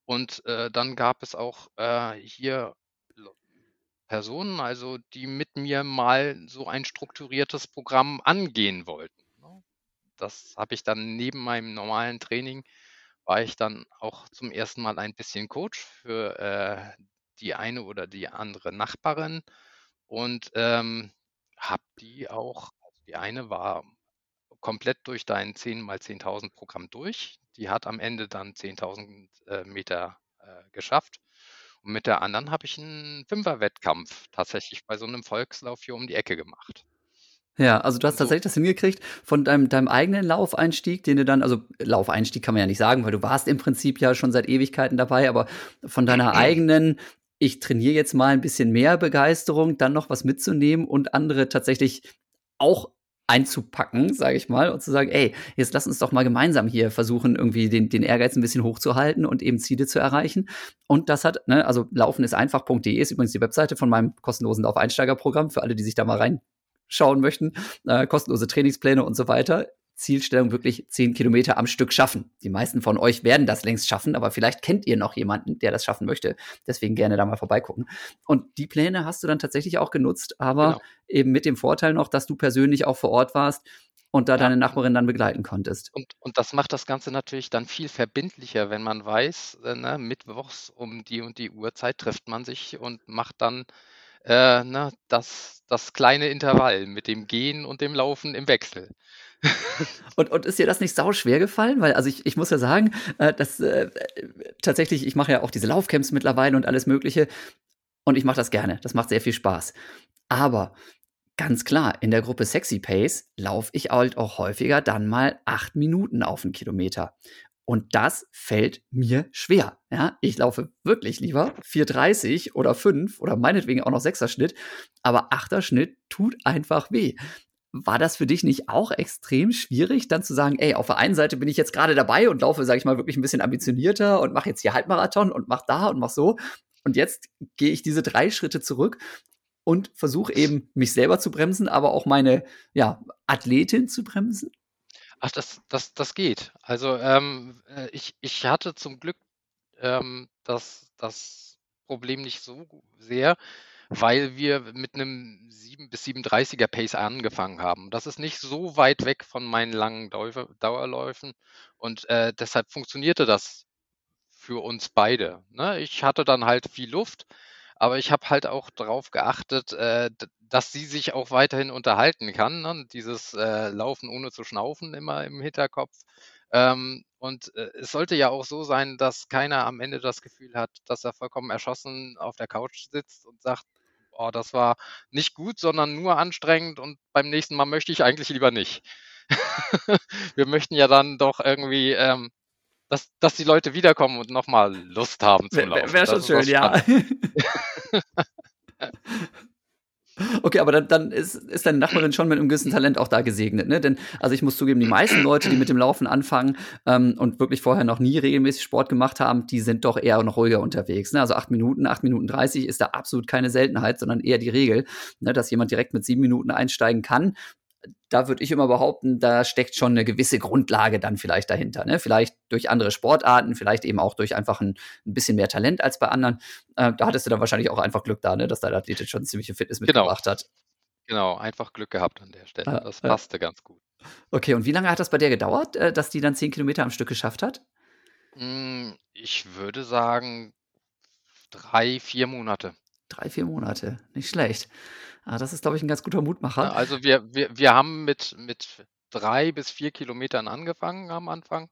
und, äh, dann gab es auch, äh, hier Personen, also, die mit mir mal so ein strukturiertes Programm angehen wollten, ne? Das habe ich dann neben meinem normalen Training war ich dann auch zum ersten Mal ein bisschen Coach für, äh, die eine oder die andere Nachbarin und, ähm, habe die auch also, die eine war komplett durch dein 10 mal 10.000 Programm durch. Die hat am Ende dann 10.000, äh, Meter, äh, geschafft. Und mit der anderen habe ich 'n Fünfer-Wettkampf tatsächlich bei so 'nem Volkslauf hier um die Ecke gemacht. Ja, also, du hast Und so tatsächlich das hingekriegt von deinem deinem eigenen Laufeinstieg, den du dann also, Laufeinstieg kann man ja nicht sagen, weil du warst im Prinzip ja schon seit Ewigkeiten dabei, aber von deiner (clears throat) eigenen: „Ich trainiere jetzt mal 'n bisschen mehr“, Begeisterung, dann noch was mitzunehmen und andere tatsächlich auch einzupacken, sage ich mal, und zu sagen: „Ey, jetzt lass uns doch mal gemeinsam hier versuchen, irgendwie den den Ehrgeiz 'n bisschen hochzuhalten und eben Ziele zu erreichen.“ Und das hat ne, also, laufenisteinfach.de ist übrigens die Webseite von meinem kostenlosen Laufeinsteigerprogramm für alle, die sich da mal reinschauen möchten, äh, kostenlose Trainingspläne und so weiter. Zielstellung wirklich 10 Kilometer am Stück schaffen. Die meisten von euch werden das längst schaffen, aber vielleicht kennt ihr noch jemanden, der das schaffen möchte. Deswegen gerne da mal vorbeigucken. Und die Pläne hast du dann tatsächlich auch genutzt, aber Genau. eben mit dem Vorteil noch, dass du persönlich auch vor Ort warst und da Ja. deine Nachbarin dann begleiten konntest. Und und das macht das Ganze natürlich dann viel verbindlicher, wenn man weiß, äh, ne, mittwochs um die und die Uhrzeit trifft man sich und macht dann, äh, ne, das das kleine Intervall mit dem Gehen und dem Laufen im Wechsel. (laughs) Und und ist dir das nicht sauschwer gefallen? Weil also, ich ich muss ja sagen, äh, dass, äh, tatsächlich ich mache ja auch diese Laufcamps mittlerweile und alles Mögliche und ich mache das gerne. Das macht sehr viel Spaß. Aber ganz klar, in der Gruppe Sexy Pace laufe ich halt auch häufiger dann mal 8 Minuten auf 'n Kilometer. Und das fällt mir schwer, ja? Ich laufe wirklich lieber 4:30 oder 5 oder meinetwegen auch noch 6er Schnitt, aber 8er Schnitt tut einfach weh. War das für dich nicht auch extrem schwierig, dann zu sagen: „Ey, auf der einen Seite bin ich jetzt grade dabei und laufe, sage ich mal, wirklich 'n bisschen ambitionierter und mache jetzt hier Halbmarathon und mache da und mache so. Und jetzt gehe ich diese 3 Schritte zurück und versuche eben, mich selber zu bremsen, aber auch meine, ja, Athletin zu bremsen?“ Ach, das das das geht. Also, ähm, äh, ich ich hatte zum Glück, ähm, das das Problem nicht so sehr, weil wir mit 'nem 7 bis 7:30er Pace angefangen haben. Das ist nicht so weit weg von meinen langen Läufe Dauerläufen und, äh, deshalb funktionierte das für uns beide, ne? Ich hatte dann halt viel Luft, aber ich habe halt auch drauf geachtet, äh, dass sie sich auch weiterhin unterhalten kann, ne? Dieses, äh, Laufen ohne zu schnaufen immer im Hinterkopf. Ähm, und, äh, es sollte ja auch so sein, dass keiner am Ende das Gefühl hat, dass er vollkommen erschossen auf der Couch sitzt und sagt: „Oh, das war nicht gut, sondern nur anstrengend und beim nächsten Mal möchte ich eigentlich lieber nicht.“ (laughs) Wir möchten ja dann doch irgendwie, ähm, dass dass die Leute wiederkommen und noch mal Lust haben wä Laufen. wäre Das schon schön, ja. (laughs) (laughs) Okay, aber dann, dann ist, ist deine Nachbarin schon mit einem gewissen Talent auch da gesegnet, ne? Denn, also ich muss zugeben, die meisten Leute, die mit dem Laufen anfangen ähm, und wirklich vorher noch nie regelmäßig Sport gemacht haben, die sind doch eher noch ruhiger unterwegs. Ne? Also acht Minuten, acht Minuten dreißig ist da absolut keine Seltenheit, sondern eher die Regel, ne? dass jemand direkt mit sieben Minuten einsteigen kann da würde ich immer behaupten, da steckt schon eine gewisse Grundlage dann vielleicht dahinter. Ne? Vielleicht durch andere Sportarten, vielleicht eben auch durch einfach ein, ein bisschen mehr Talent als bei anderen. Äh, da hattest du dann wahrscheinlich auch einfach Glück da, ne? dass dein Athlet schon ziemliche Fitness genau. mitgebracht hat. Genau, einfach Glück gehabt an der Stelle. Das passte äh, ganz gut. Okay, und wie lange hat das bei dir gedauert, äh, dass die dann zehn Kilometer am Stück geschafft hat? Hm, ich würde sagen drei, vier Monate. Drei, vier Monate, nicht schlecht. Ah, das ist, glaube ich, ein ganz guter Mutmacher. Also wir, wir, wir haben mit, mit drei bis vier Kilometern angefangen am Anfang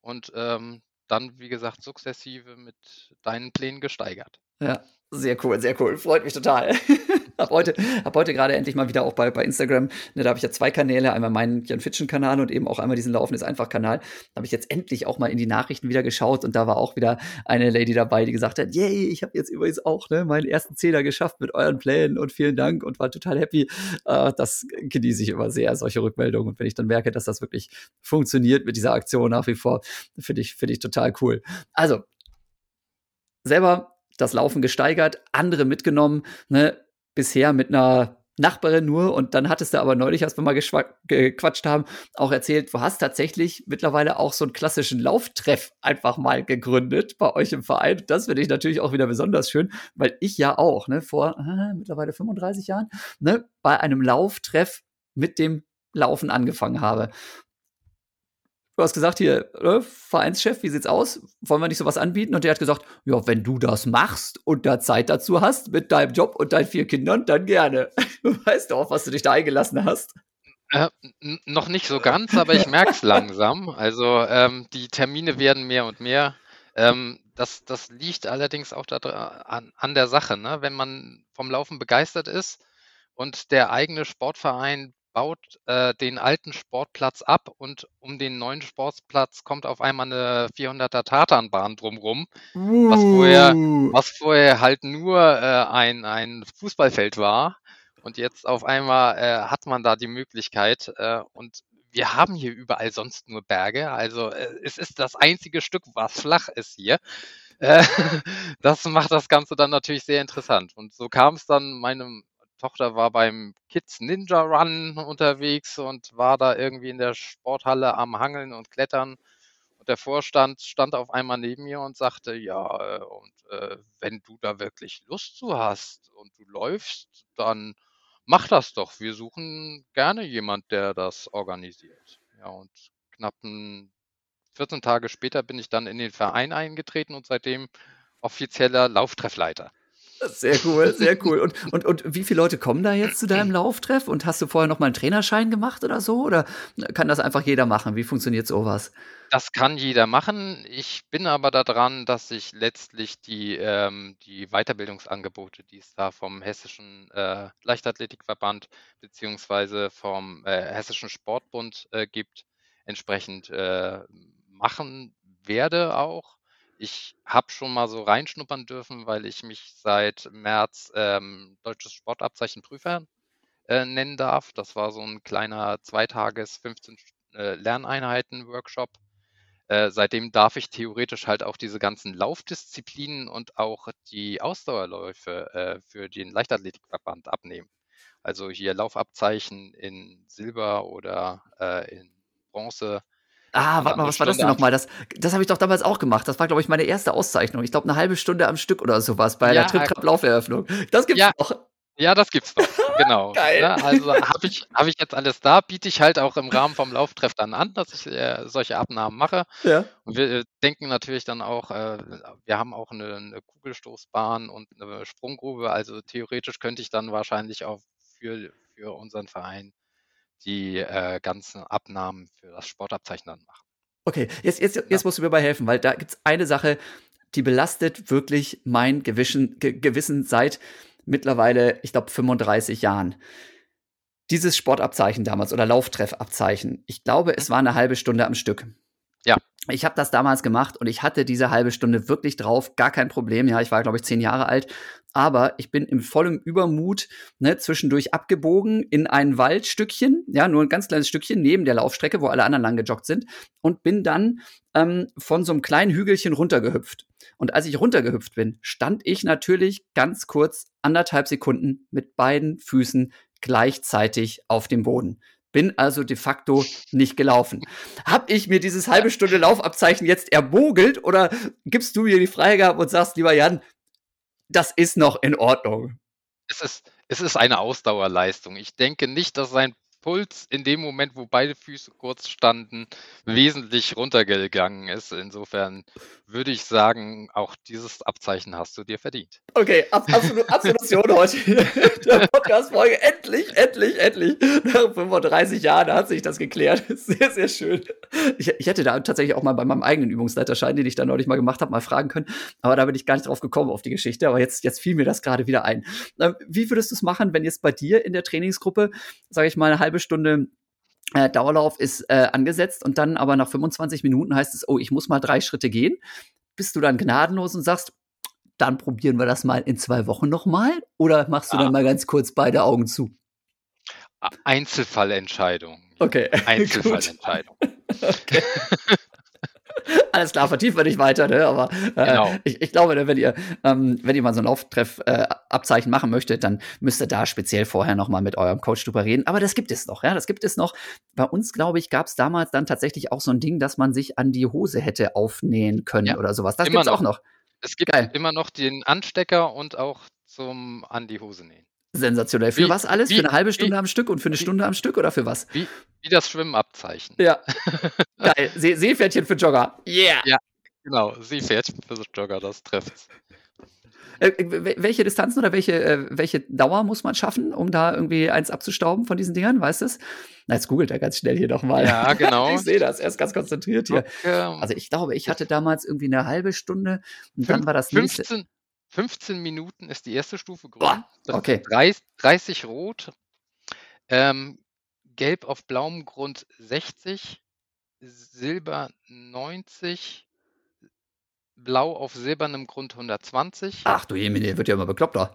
und ähm, dann, wie gesagt, sukzessive mit deinen Plänen gesteigert. Ja, sehr cool, sehr cool. Freut mich total. (laughs) (laughs) hab heute, hab heute gerade endlich mal wieder auch bei, bei Instagram, ne, da habe ich ja zwei Kanäle, einmal meinen Jan Fitschen-Kanal und eben auch einmal diesen Laufendes Einfach-Kanal. Da habe ich jetzt endlich auch mal in die Nachrichten wieder geschaut und da war auch wieder eine Lady dabei, die gesagt hat, yay, ich habe jetzt übrigens auch ne, meinen ersten Zehner geschafft mit euren Plänen und vielen Dank und war total happy. Äh, das genieße ich immer sehr, solche Rückmeldungen. Und wenn ich dann merke, dass das wirklich funktioniert mit dieser Aktion nach wie vor, finde ich, finde ich total cool. Also, selber das Laufen gesteigert, andere mitgenommen, ne? Bisher mit einer Nachbarin nur und dann hattest du aber neulich, als wir mal gequatscht haben, auch erzählt, du hast tatsächlich mittlerweile auch so einen klassischen Lauftreff einfach mal gegründet bei euch im Verein. Das finde ich natürlich auch wieder besonders schön, weil ich ja auch, ne, vor äh, mittlerweile 35 Jahren, ne, bei einem Lauftreff mit dem Laufen angefangen habe. Du hast gesagt, hier, äh, Vereinschef, wie sieht's aus? Wollen wir nicht sowas anbieten? Und der hat gesagt, ja, wenn du das machst und da Zeit dazu hast mit deinem Job und deinen vier Kindern, dann gerne. (laughs) Du weißt doch, was du dich da eingelassen hast. Äh, noch nicht so ganz, aber ich merke es langsam. Also ähm, die Termine werden mehr und mehr. Ähm, das, das liegt allerdings auch da, an, an der Sache. Ne? Wenn man vom Laufen begeistert ist und der eigene Sportverein baut äh, den alten Sportplatz ab und um den neuen Sportplatz kommt auf einmal eine 400er Tatanbahn drumrum, uh. was, vorher, was vorher halt nur äh, ein, ein Fußballfeld war. Und jetzt auf einmal äh, hat man da die Möglichkeit äh, und wir haben hier überall sonst nur Berge. Also äh, es ist das einzige Stück, was flach ist hier. Äh, (laughs) das macht das Ganze dann natürlich sehr interessant. Und so kam es dann meinem Tochter war beim Kids Ninja Run unterwegs und war da irgendwie in der Sporthalle am Hangeln und Klettern. Und der Vorstand stand auf einmal neben mir und sagte, ja, äh, und äh, wenn du da wirklich Lust zu hast und du läufst, dann mach das doch. Wir suchen gerne jemand, der das organisiert. Ja, und knapp 14 Tage später bin ich dann in den Verein eingetreten und seitdem offizieller Lauftreffleiter. Sehr cool, sehr cool. Und, und, und wie viele Leute kommen da jetzt zu deinem (clears throat) Lauftreff? Und hast du vorher noch mal einen Trainerschein gemacht oder so? Oder kann das einfach jeder machen? Wie funktioniert sowas? Das kann jeder machen. Ich bin aber daran, dass ich letztlich die, ähm, die Weiterbildungsangebote, die es da vom Hessischen äh, Leichtathletikverband beziehungsweise vom äh, Hessischen Sportbund äh, gibt, entsprechend äh, machen werde auch. Ich habe schon mal so reinschnuppern dürfen, weil ich mich seit März ähm, deutsches Sportabzeichenprüfer äh, nennen darf. Das war so ein kleiner Zweitages 15 äh, Lerneinheiten-Workshop. Äh, seitdem darf ich theoretisch halt auch diese ganzen Laufdisziplinen und auch die Ausdauerläufe äh, für den Leichtathletikverband abnehmen. Also hier Laufabzeichen in Silber oder äh, in Bronze Ah, warte mal, was war das denn nochmal? Das, das habe ich doch damals auch gemacht. Das war, glaube ich, meine erste Auszeichnung. Ich glaube, eine halbe Stunde am Stück oder sowas bei ja, der Trip-Trap-Lauferöffnung. Das gibt's ja. noch. Ja, das gibt's noch. (laughs) Genau. Geil. Ja, also habe ich, hab ich jetzt alles da, biete ich halt auch im Rahmen vom Lauftreff dann an, dass ich äh, solche Abnahmen mache. Ja. Und wir äh, denken natürlich dann auch, äh, wir haben auch eine, eine, Kugelstoßbahn und eine Sprunggrube. Also theoretisch könnte ich dann wahrscheinlich auch für, für unseren Verein die äh, ganzen Abnahmen für das Sportabzeichen dann machen. Okay, jetzt, jetzt, jetzt musst du mir mal helfen, weil da gibt es eine Sache, die belastet wirklich mein Gewissen, Ge Gewissen seit mittlerweile, ich glaube, 35 Jahren. Dieses Sportabzeichen damals oder Lauftreffabzeichen, ich glaube, es war eine halbe Stunde am Stück. Ja. Ich habe das damals gemacht und ich hatte diese halbe Stunde wirklich drauf, gar kein Problem. Ja, ich war, glaube ich, zehn Jahre alt. Aber ich bin im vollen Übermut ne, zwischendurch abgebogen in ein Waldstückchen, ja, nur ein ganz kleines Stückchen neben der Laufstrecke, wo alle anderen lang gejoggt sind, und bin dann ähm, von so einem kleinen Hügelchen runtergehüpft. Und als ich runtergehüpft bin, stand ich natürlich ganz kurz anderthalb Sekunden mit beiden Füßen gleichzeitig auf dem Boden. Bin also de facto nicht gelaufen. Hab ich mir dieses halbe Stunde Laufabzeichen jetzt ermogelt oder gibst du mir die Freigabe und sagst, lieber Jan, das ist noch in Ordnung? Es ist, es ist eine Ausdauerleistung. Ich denke nicht, dass sein Puls in dem Moment, wo beide Füße kurz standen, wesentlich runtergegangen ist. Insofern würde ich sagen, auch dieses Abzeichen hast du dir verdient. Okay, Ab Absolut, Absolution heute (laughs) der Podcast-Folge. Endlich, endlich, endlich. Nach 35 Jahren hat sich das geklärt. (laughs) Sehr, sehr schön. Ich, ich hätte da tatsächlich auch mal bei meinem eigenen Übungsleiterschein, den ich da neulich mal gemacht habe, mal fragen können. Aber da bin ich gar nicht drauf gekommen auf die Geschichte. Aber jetzt, jetzt fiel mir das gerade wieder ein. Wie würdest du es machen, wenn jetzt bei dir in der Trainingsgruppe, sage ich mal, eine halbe halbe Stunde äh, Dauerlauf ist äh, angesetzt und dann aber nach 25 Minuten heißt es, oh, ich muss mal drei Schritte gehen. Bist du dann gnadenlos und sagst, dann probieren wir das mal in zwei Wochen nochmal? Oder machst du ah. dann mal ganz kurz beide Augen zu? Einzelfallentscheidung. Okay. Einzelfallentscheidung. (laughs) okay. (laughs) Alles klar, vertieft wir nicht weiter, ne? aber äh, genau. ich, ich, glaube, ne, wenn ihr, ähm, wenn ihr mal so ein Lauftreff-Abzeichen äh, machen möchtet, dann müsst ihr da speziell vorher noch mal mit eurem Coach drüber reden. Aber das gibt es noch, ja, das gibt es noch. Bei uns, glaube ich, gab es damals dann tatsächlich auch so ein Ding, dass man sich an die Hose hätte aufnähen können ja. oder sowas. Das gibt es auch noch. Es gibt Geil. immer noch den Anstecker und auch zum an die Hose nähen. Sensationell. Für wie, was alles? Wie, für eine halbe Stunde wie, am Stück und für eine Stunde am Stück oder für was? Wie, das Schwimmabzeichen. Ja. (laughs) Geil. See Seepferdchen für Jogger. Yeah. Ja, genau. Seepferdchen für Jogger, das trifft's. Äh, äh welche Distanzen oder welche, äh, welche Dauer muss man schaffen, um da irgendwie eins abzustauben von diesen Dingern? Weißt du es? Na, jetzt googelt er ganz schnell hier nochmal. Ja, genau. (laughs) ich sehe das. Er ist ganz konzentriert hier. Okay. Also ich glaube, ich hatte damals irgendwie eine halbe Stunde und Fünf, dann war das 15, nächste. 15 Minuten ist die erste Stufe grün. Boah, okay. 30, 30 rot, ähm, gelb auf blauem Grund 60, silber 90, blau auf silbernem Grund 120. Ach du Jemine, wird ja immer bekloppter.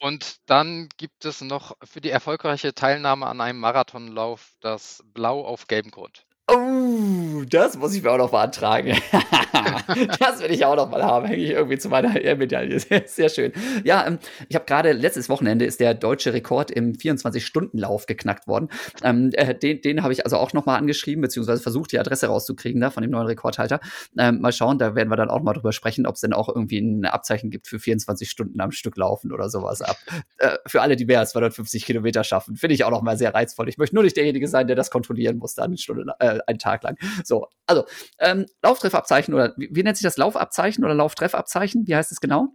Und dann gibt es noch für die erfolgreiche Teilnahme an einem Marathonlauf das Blau auf gelbem Grund. Oh, das muss ich mir auch noch beantragen. (laughs) das will ich auch noch mal haben. Hänge ich irgendwie zu meiner Medaille. Sehr, schön. Ja, ähm, ich habe gerade letztes Wochenende ist der deutsche Rekord im 24-Stunden-Lauf geknackt worden. Ähm, äh, den den habe ich also auch noch mal angeschrieben, beziehungsweise versucht, die Adresse rauszukriegen da von dem neuen Rekordhalter. Ähm, mal schauen, da werden wir dann auch mal drüber sprechen, ob es denn auch irgendwie ein Abzeichen gibt für 24 Stunden am Stück laufen oder sowas. Ab, äh, für alle, die mehr als 250 Kilometer schaffen. Finde ich auch noch mal sehr reizvoll. Ich möchte nur nicht derjenige sein, der das kontrollieren muss, dann eine Stunde, äh, einen Tag lang. So, also ähm, Lauftreffabzeichen oder wie, wie nennt sich das Laufabzeichen oder Lauftreffabzeichen? Wie heißt es genau?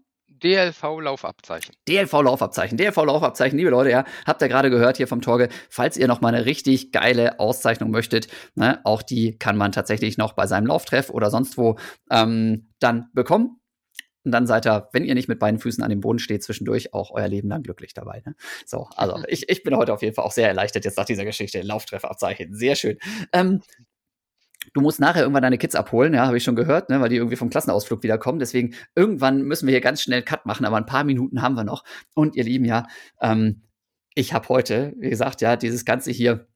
DLV-Laufabzeichen. DLV-Laufabzeichen, DLV-Laufabzeichen, liebe Leute, ja, habt ihr gerade gehört hier vom Torge, falls ihr noch mal eine richtig geile Auszeichnung möchtet, ne, auch die kann man tatsächlich noch bei seinem Lauftreff oder sonst wo ähm, dann bekommen. Und dann seid ihr, wenn ihr nicht mit beiden Füßen an dem Boden steht, zwischendurch auch euer Leben lang glücklich dabei. Ne? So, also ich, ich bin heute auf jeden Fall auch sehr erleichtert jetzt nach dieser Geschichte. Lauftreffabzeichen, sehr schön. Ähm, Du musst nachher irgendwann deine Kids abholen, ja, habe ich schon gehört, ne, weil die irgendwie vom Klassenausflug wiederkommen. Deswegen irgendwann müssen wir hier ganz schnell Cut machen, aber ein paar Minuten haben wir noch. Und ihr Lieben, ja, ähm, ich habe heute, wie gesagt, ja, dieses Ganze hier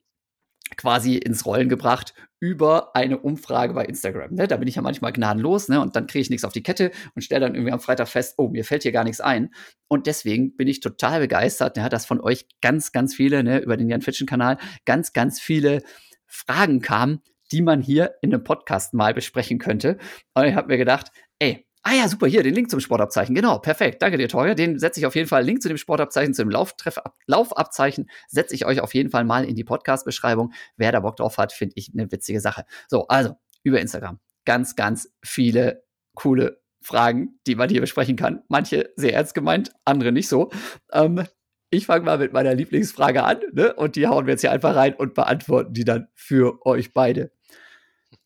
quasi ins Rollen gebracht über eine Umfrage bei Instagram. Ne? Da bin ich ja manchmal gnadenlos ne? und dann kriege ich nichts auf die Kette und stelle dann irgendwie am Freitag fest, oh, mir fällt hier gar nichts ein. Und deswegen bin ich total begeistert, ja, dass von euch ganz, ganz viele ne, über den Jan Fitschen-Kanal ganz, ganz viele Fragen kamen, die man hier in einem Podcast mal besprechen könnte. Und ich habe mir gedacht, ey, Ah ja, super, hier, den Link zum Sportabzeichen. Genau, perfekt. Danke dir, Torge. Den setze ich auf jeden Fall, Link zu dem Sportabzeichen, zu dem Lauftreff, Laufabzeichen, setze ich euch auf jeden Fall mal in die Podcast-Beschreibung. Wer da Bock drauf hat, finde ich eine witzige Sache. So, also, über Instagram. Ganz, ganz viele coole Fragen, die man hier besprechen kann. Manche sehr ernst gemeint, andere nicht so. Ähm, ich fange mal mit meiner Lieblingsfrage an, ne? Und die hauen wir jetzt hier einfach rein und beantworten die dann für euch beide.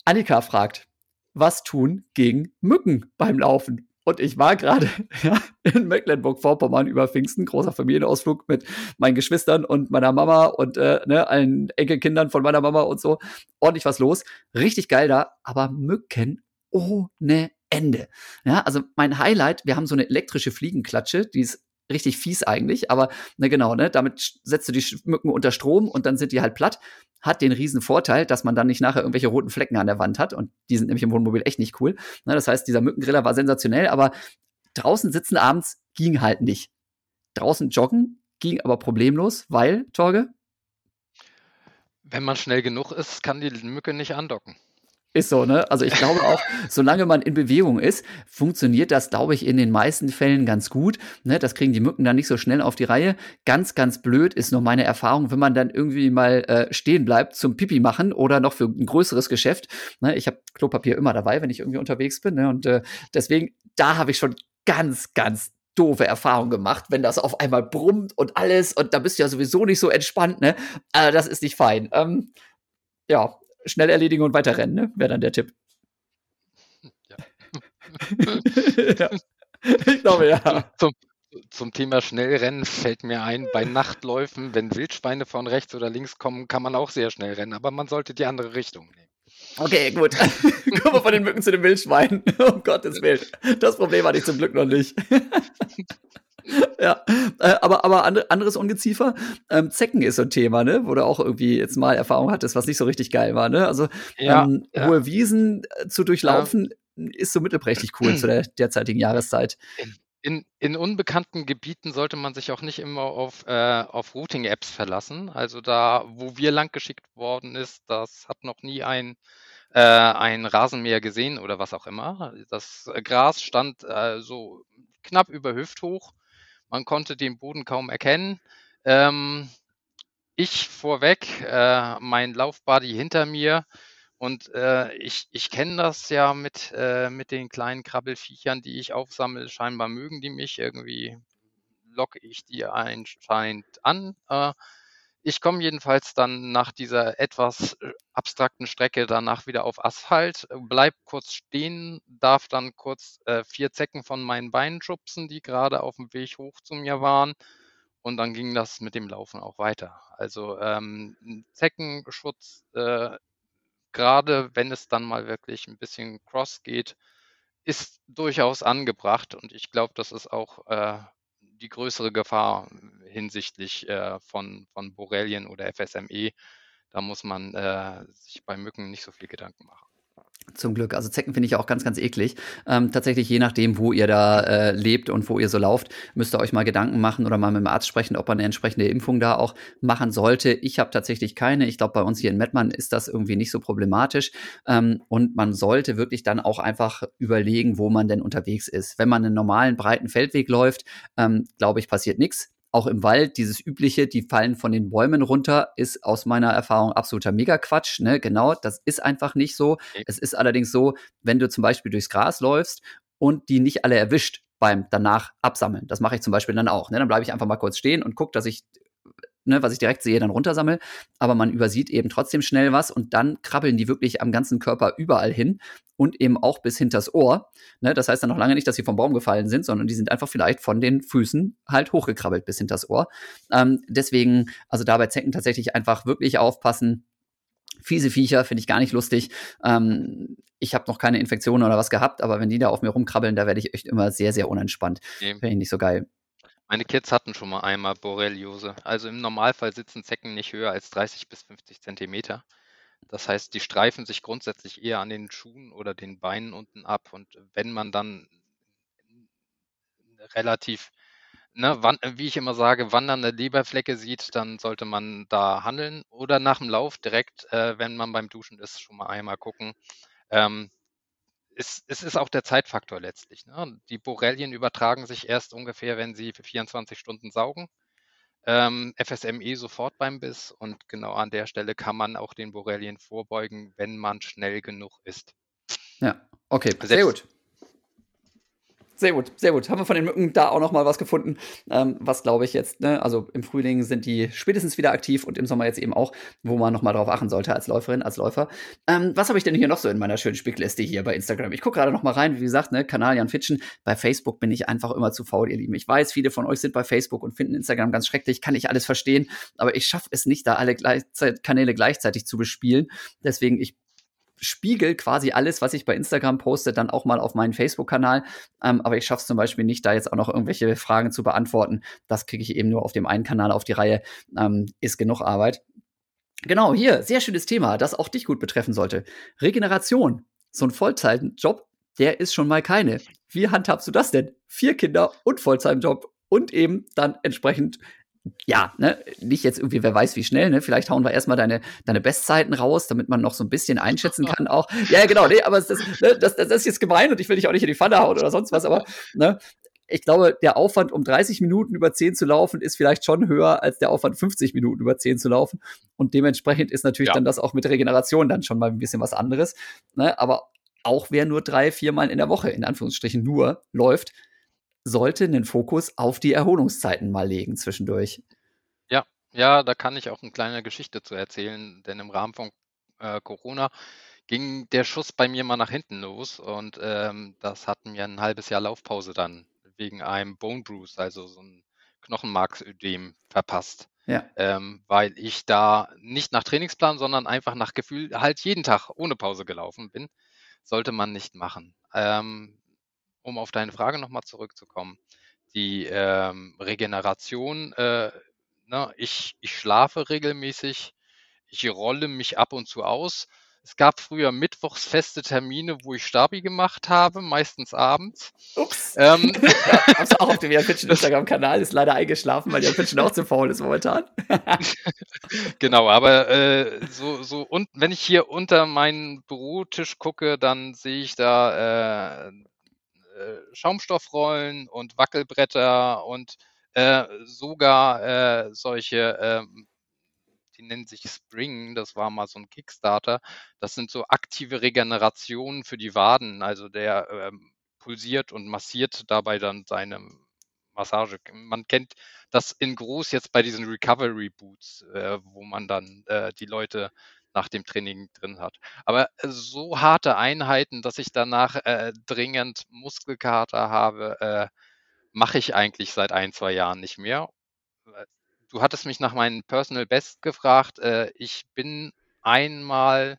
Annika fragt, was tun gegen Mücken beim Laufen? Und ich war gerade (laughs) ja, in Mecklenburg-Vorpommern über Pfingsten, großer Familienausflug mit meinen Geschwistern und meiner Mama und äh, ne, allen Enkelkindern von meiner Mama und so. Ordentlich was los. Richtig geil da, aber Mücken ohne Ende. Ja, also mein Highlight, wir haben so eine elektrische Fliegenklatsche, die ist richtig fies eigentlich, aber ne, genau, ne, damit setzt du die Mücken unter Strom und dann sind die halt platt. Hat den riesen Vorteil, dass man dann nicht nachher irgendwelche roten Flecken an der Wand hat und die sind nämlich im Wohnmobil echt nicht cool. Ne, das heißt, dieser Mückengriller war sensationell, aber draußen sitzen abends ging halt nicht. Draußen joggen ging aber problemlos, weil, Torge? Wenn man schnell genug ist, kann die Mücke nicht andocken. Ist so, ne? Also ich glaube auch, (laughs) solange man in Bewegung ist, funktioniert das, glaube ich, in den meisten Fällen ganz gut. Ne? Das kriegen die Mücken dann nicht so schnell auf die Reihe. Ganz, ganz blöd ist nur meine Erfahrung, wenn man dann irgendwie mal äh, stehen bleibt zum Pipi machen oder noch für ein größeres Geschäft. Ne? Ich habe Klopapier immer dabei, wenn ich irgendwie unterwegs bin. Ne? Und äh, deswegen, da habe ich schon ganz, ganz doofe Erfahrungen gemacht, wenn das auf einmal brummt und alles und da bist du ja sowieso nicht so entspannt, ne? Also das ist nicht fein. Ähm, ja, schnell erledigen und weiter rennen, ne? Wäre dann der Tipp. Ja. (laughs) ja. (laughs) Ich glaube, ja. Zum, zum Thema Schnellrennen fällt mir ein, bei Nachtläufen, wenn Wildschweine von rechts oder links kommen, kann man auch sehr schnell rennen, aber man sollte die andere Richtung nehmen. Okay, gut. (laughs) Kommen wir von den Mücken zu den Wildschweinen. Um Gottes Willen. Das Problem hatte ich zum Glück noch nicht. Ja, äh, aber, aber anderes Ungeziefer, ähm, Zecken ist so ein Thema, ne? Wo du auch irgendwie jetzt mal Erfahrung hattest, was nicht so richtig geil war, ne? Also ja, ähm, ja. hohe Wiesen äh, zu durchlaufen ja. ist so mittelprächtig cool zu der (clears throat) derzeitigen Jahreszeit. In, in, unbekannten Gebieten sollte man sich auch nicht immer auf, äh, auf Routing-Apps verlassen. Also da, wo wir lang geschickt worden ist, das hat noch nie ein äh, ein Rasenmäher gesehen oder was auch immer. Das Gras stand äh, so knapp über Hüfthoch man konnte den Boden kaum erkennen. Ähm, ich vorweg, äh, mein Laufbuddy hinter mir. Und äh, ich, ich kenne das ja mit, äh, mit den kleinen Krabbelfiechern, die ich aufsammle. Scheinbar mögen die mich. Irgendwie locke ich die anscheinend an. Äh, ich komme jedenfalls dann nach dieser etwas äh, abstrakten Strecke danach wieder auf Asphalt, äh, bleib kurz stehen, darf dann kurz äh, vier Zecken von meinen Beinen schubsen, die gerade auf dem Weg hoch zu mir waren. Und dann ging das mit dem Laufen auch weiter. Also ähm, Zeckenschutz, äh, gerade wenn es dann mal wirklich ein bisschen cross geht, ist durchaus angebracht. Und ich glaube, das ist auch äh, die größere Gefahr hinsichtlich äh, von, von Borrelien oder FSME. Da muss man äh, sich bei Mücken nicht so viel Gedanken machen. Zum Glück. Also Zecken finde ich auch ganz, ganz eklig. Ähm, tatsächlich, je nachdem, wo ihr da äh, lebt und wo ihr so lauft, müsst ihr euch mal Gedanken machen oder mal mit dem Arzt sprechen, ob man eine entsprechende Impfung da auch machen sollte. Ich habe tatsächlich keine. Ich glaube, bei uns hier in Mettmann ist das irgendwie nicht so problematisch. Ähm, und man sollte wirklich dann auch einfach überlegen, wo man denn unterwegs ist. Wenn man einen normalen, breiten Feldweg läuft, ähm, glaube ich, passiert nichts auch im Wald, dieses übliche, die fallen von den Bäumen runter, ist aus meiner Erfahrung absoluter Megaquatsch. Ne? Genau, das ist einfach nicht so. Okay. Es ist allerdings so, wenn du zum Beispiel durchs Gras läufst und die nicht alle erwischt beim danach absammeln. Das mache ich zum Beispiel dann auch. Ne? Dann bleibe ich einfach mal kurz stehen und gucke, dass ich ne, was ich direkt sehe, dann runtersammle. Aber man übersieht eben trotzdem schnell was und dann krabbeln die wirklich am ganzen Körper überall hin und eben auch bis hinters Ohr. Ne, das heißt dann noch lange nicht, dass sie vom Baum gefallen sind, sondern die sind einfach vielleicht von den Füßen halt hochgekrabbelt bis hinters Ohr. Ähm, deswegen, also da bei Zecken tatsächlich einfach wirklich aufpassen. Fiese Viecher finde ich gar nicht lustig. Ähm, ich habe noch keine Infektionen oder was gehabt, aber wenn die da auf mir rumkrabbeln, da werde ich echt immer sehr, sehr unentspannt. Finde ich nicht so geil. Meine Kids hatten schon mal einmal Borreliose. Also im Normalfall sitzen Zecken nicht höher als 30 bis 50 Zentimeter. Das heißt, die streifen sich grundsätzlich eher an den Schuhen oder den Beinen unten ab. Und wenn man dann relativ, ne, wie ich immer sage, wandernde Leberflecke sieht, dann sollte man da handeln. Oder nach dem Lauf direkt, äh, wenn man beim Duschen ist, schon mal einmal gucken. Ähm, es, es ist auch der Zeitfaktor letztlich. Ne? Die Borrelien übertragen sich erst ungefähr, wenn sie für 24 Stunden saugen. Ähm, FSME sofort beim Biss und genau an der Stelle kann man auch den Borrelien vorbeugen, wenn man schnell genug ist. Ja, okay, Selbst, sehr gut. Sehr gut, sehr gut. Haben wir von den Mücken da auch noch mal was gefunden, ähm, was glaube ich jetzt, ne, also im Frühling sind die spätestens wieder aktiv und im Sommer jetzt eben auch, wo man noch mal drauf achten sollte als Läuferin, als Läufer. Ähm, was habe ich denn hier noch so in meiner schönen Spickliste hier bei Instagram? Ich gucke gerade noch mal rein, wie gesagt, ne, Kanal Jan Fitschen. Bei Facebook bin ich einfach immer zu faul, ihr Lieben. Ich weiß, viele von euch sind bei Facebook und finden Instagram ganz schrecklich, kann ich alles verstehen, aber ich schaffe es nicht, da alle Gleichzeit Kanäle gleichzeitig zu bespielen. Deswegen, ich spiegel quasi alles, was ich bei Instagram poste, dann auch mal auf meinen Facebook-Kanal. Ähm, aber ich schaffe es zum Beispiel nicht, da jetzt auch noch irgendwelche Fragen zu beantworten. Das kriege ich eben nur auf dem einen Kanal auf die Reihe. Ähm, ist genug Arbeit. Genau, hier, sehr schönes Thema, das auch dich gut betreffen sollte. Regeneration. So ein Vollzeitjob, der ist schon mal keine. Wie handhabst du das denn? Vier Kinder und Vollzeitjob und eben dann entsprechend ja, ne, nicht jetzt irgendwie, wer weiß wie schnell, ne? Vielleicht hauen wir erstmal deine, deine Bestzeiten raus, damit man noch so ein bisschen einschätzen kann auch. Ja, genau, nee, aber das, ne, das, das ist jetzt gemein und ich will dich auch nicht in die Pfanne hauen oder sonst was, aber ne, ich glaube, der Aufwand, um 30 Minuten über 10 zu laufen, ist vielleicht schon höher als der Aufwand, 50 Minuten über 10 zu laufen. Und dementsprechend ist natürlich ja. dann das auch mit Regeneration dann schon mal ein bisschen was anderes. Ne? Aber auch wer nur drei, viermal in der Woche, in Anführungsstrichen nur, läuft, sollte einen Fokus auf die Erholungszeiten mal legen zwischendurch. Ja, ja, da kann ich auch eine kleine Geschichte zu erzählen, denn im Rahmen von äh, Corona ging der Schuss bei mir mal nach hinten los und ähm, das hat mir ein halbes Jahr Laufpause dann wegen einem Bone Bruise, also so ein Knochenmarksödem verpasst. Ja. Ähm, weil ich da nicht nach Trainingsplan, sondern einfach nach Gefühl halt jeden Tag ohne Pause gelaufen bin. Sollte man nicht machen. Ähm, um auf deine Frage nochmal zurückzukommen, die ähm, Regeneration, äh, ne, ich, ich schlafe regelmäßig, ich rolle mich ab und zu aus. Es gab früher mittwochs feste Termine, wo ich Stabi gemacht habe, meistens abends. Ups. Ähm, (laughs) ja, hab's auch auf dem Jan Fitschen (laughs) Instagram-Kanal, ist leider eingeschlafen, weil Jan Fitschen auch zu faul ist momentan. (laughs) genau, aber äh, so, so und wenn ich hier unter meinen Bürotisch gucke, dann sehe ich da äh, Schaumstoffrollen und Wackelbretter und äh, sogar äh, solche, ähm, die nennen sich Spring, das war mal so ein Kickstarter. Das sind so aktive Regenerationen für die Waden. Also der ähm, pulsiert und massiert dabei dann seine Massage. Man kennt das in groß jetzt bei diesen Recovery Boots, äh, wo man dann äh, die Leute nach dem Training drin hat. Aber äh, so harte Einheiten, dass ich danach äh, dringend Muskelkater habe, äh, mache ich eigentlich seit ein, zwei Jahren nicht mehr. Du hattest mich nach meinem Personal Best gefragt. Äh, ich bin einmal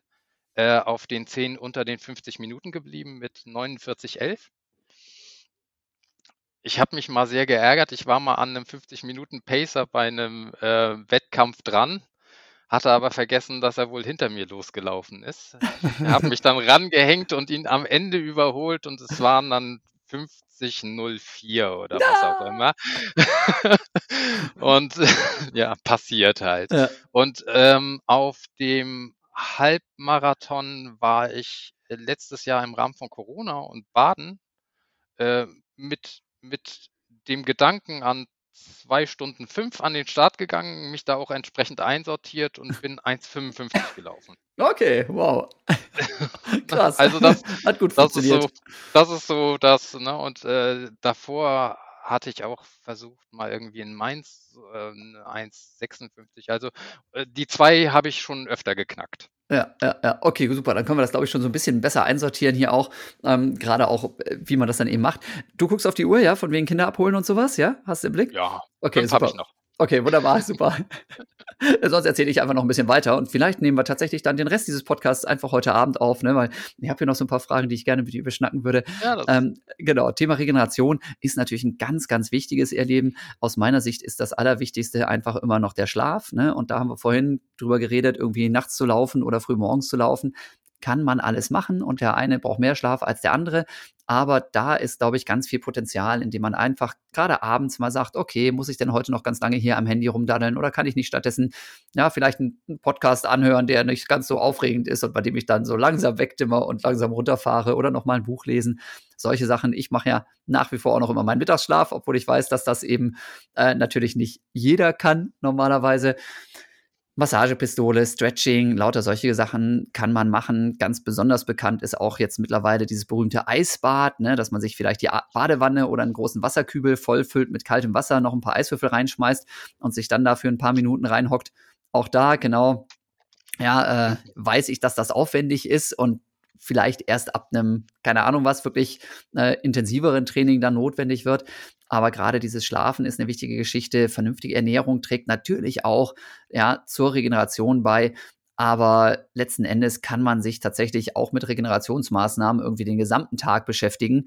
äh, auf den 10 unter den 50 Minuten geblieben mit 49,11. Ich habe mich mal sehr geärgert. Ich war mal an einem 50 Minuten Pacer bei einem äh, Wettkampf dran hatte aber vergessen, dass er wohl hinter mir losgelaufen ist. (laughs) Ich habe mich dann rangehängt und ihn am Ende überholt und es waren dann 50.04 oder was auch immer. (laughs) und (laughs) ja, passiert halt. Ja. Und ähm, auf dem Halbmarathon war ich letztes Jahr im Rahmen von Corona und Baden äh, mit, mit dem Gedanken an zwei Stunden fünf an den Start gegangen, mich da auch entsprechend einsortiert und bin (laughs) 1,55 gelaufen. Okay, wow. (laughs) Krass. Also das hat gut das funktioniert. Ist so, das ist so das, ne? Und äh, davor hatte ich auch versucht, mal irgendwie in Mainz äh, 1,56. Also äh, die zwei habe ich schon öfter geknackt. Ja, ja, ja, okay, super. Dann können wir das, glaube ich, schon so ein bisschen besser einsortieren hier auch. Ähm, Gerade auch, äh, wie man das dann eben macht. Du guckst auf die Uhr, ja, von wegen Kinder abholen und sowas, ja? Hast du im Blick? Ja, okay, super. ich noch. Okay, wunderbar, super. Sonst erzähle ich einfach noch ein bisschen weiter und vielleicht nehmen wir tatsächlich dann den Rest dieses Podcasts einfach heute Abend auf, ne? weil ich habe hier noch so ein paar Fragen, die ich gerne mit dir überschnacken würde. Ja, ähm, genau, Thema Regeneration ist natürlich ein ganz, ganz wichtiges Erleben. Aus meiner Sicht ist das Allerwichtigste einfach immer noch der Schlaf. Ne? Und da haben wir vorhin drüber geredet, irgendwie nachts zu laufen oder früh morgens zu laufen kann man alles machen und der eine braucht mehr Schlaf als der andere. Aber da ist, glaube ich, ganz viel Potenzial, indem man einfach gerade abends mal sagt, okay, muss ich denn heute noch ganz lange hier am Handy rumdaddeln oder kann ich nicht stattdessen, ja, vielleicht einen Podcast anhören, der nicht ganz so aufregend ist und bei dem ich dann so langsam wegdimmer und langsam runterfahre oder noch mal ein Buch lesen. Solche Sachen. Ich mache ja nach wie vor auch noch immer meinen Mittagsschlaf, obwohl ich weiß, dass das eben äh, natürlich nicht jeder kann normalerweise Massagepistole, Stretching, lauter solche Sachen kann man machen. Ganz besonders bekannt ist auch jetzt mittlerweile dieses berühmte Eisbad, ne, dass man sich vielleicht die Badewanne oder einen großen Wasserkübel vollfüllt mit kaltem Wasser, noch ein paar Eiswürfel reinschmeißt und sich dann dafür ein paar Minuten reinhockt. Auch da genau, ja, äh, weiß ich, dass das aufwendig ist und vielleicht erst ab einem, keine Ahnung was, wirklich äh, intensiveren Training dann notwendig wird. Aber gerade dieses Schlafen ist eine wichtige Geschichte. Vernünftige Ernährung trägt natürlich auch ja, zur Regeneration bei. Aber letzten Endes kann man sich tatsächlich auch mit Regenerationsmaßnahmen irgendwie den gesamten Tag beschäftigen.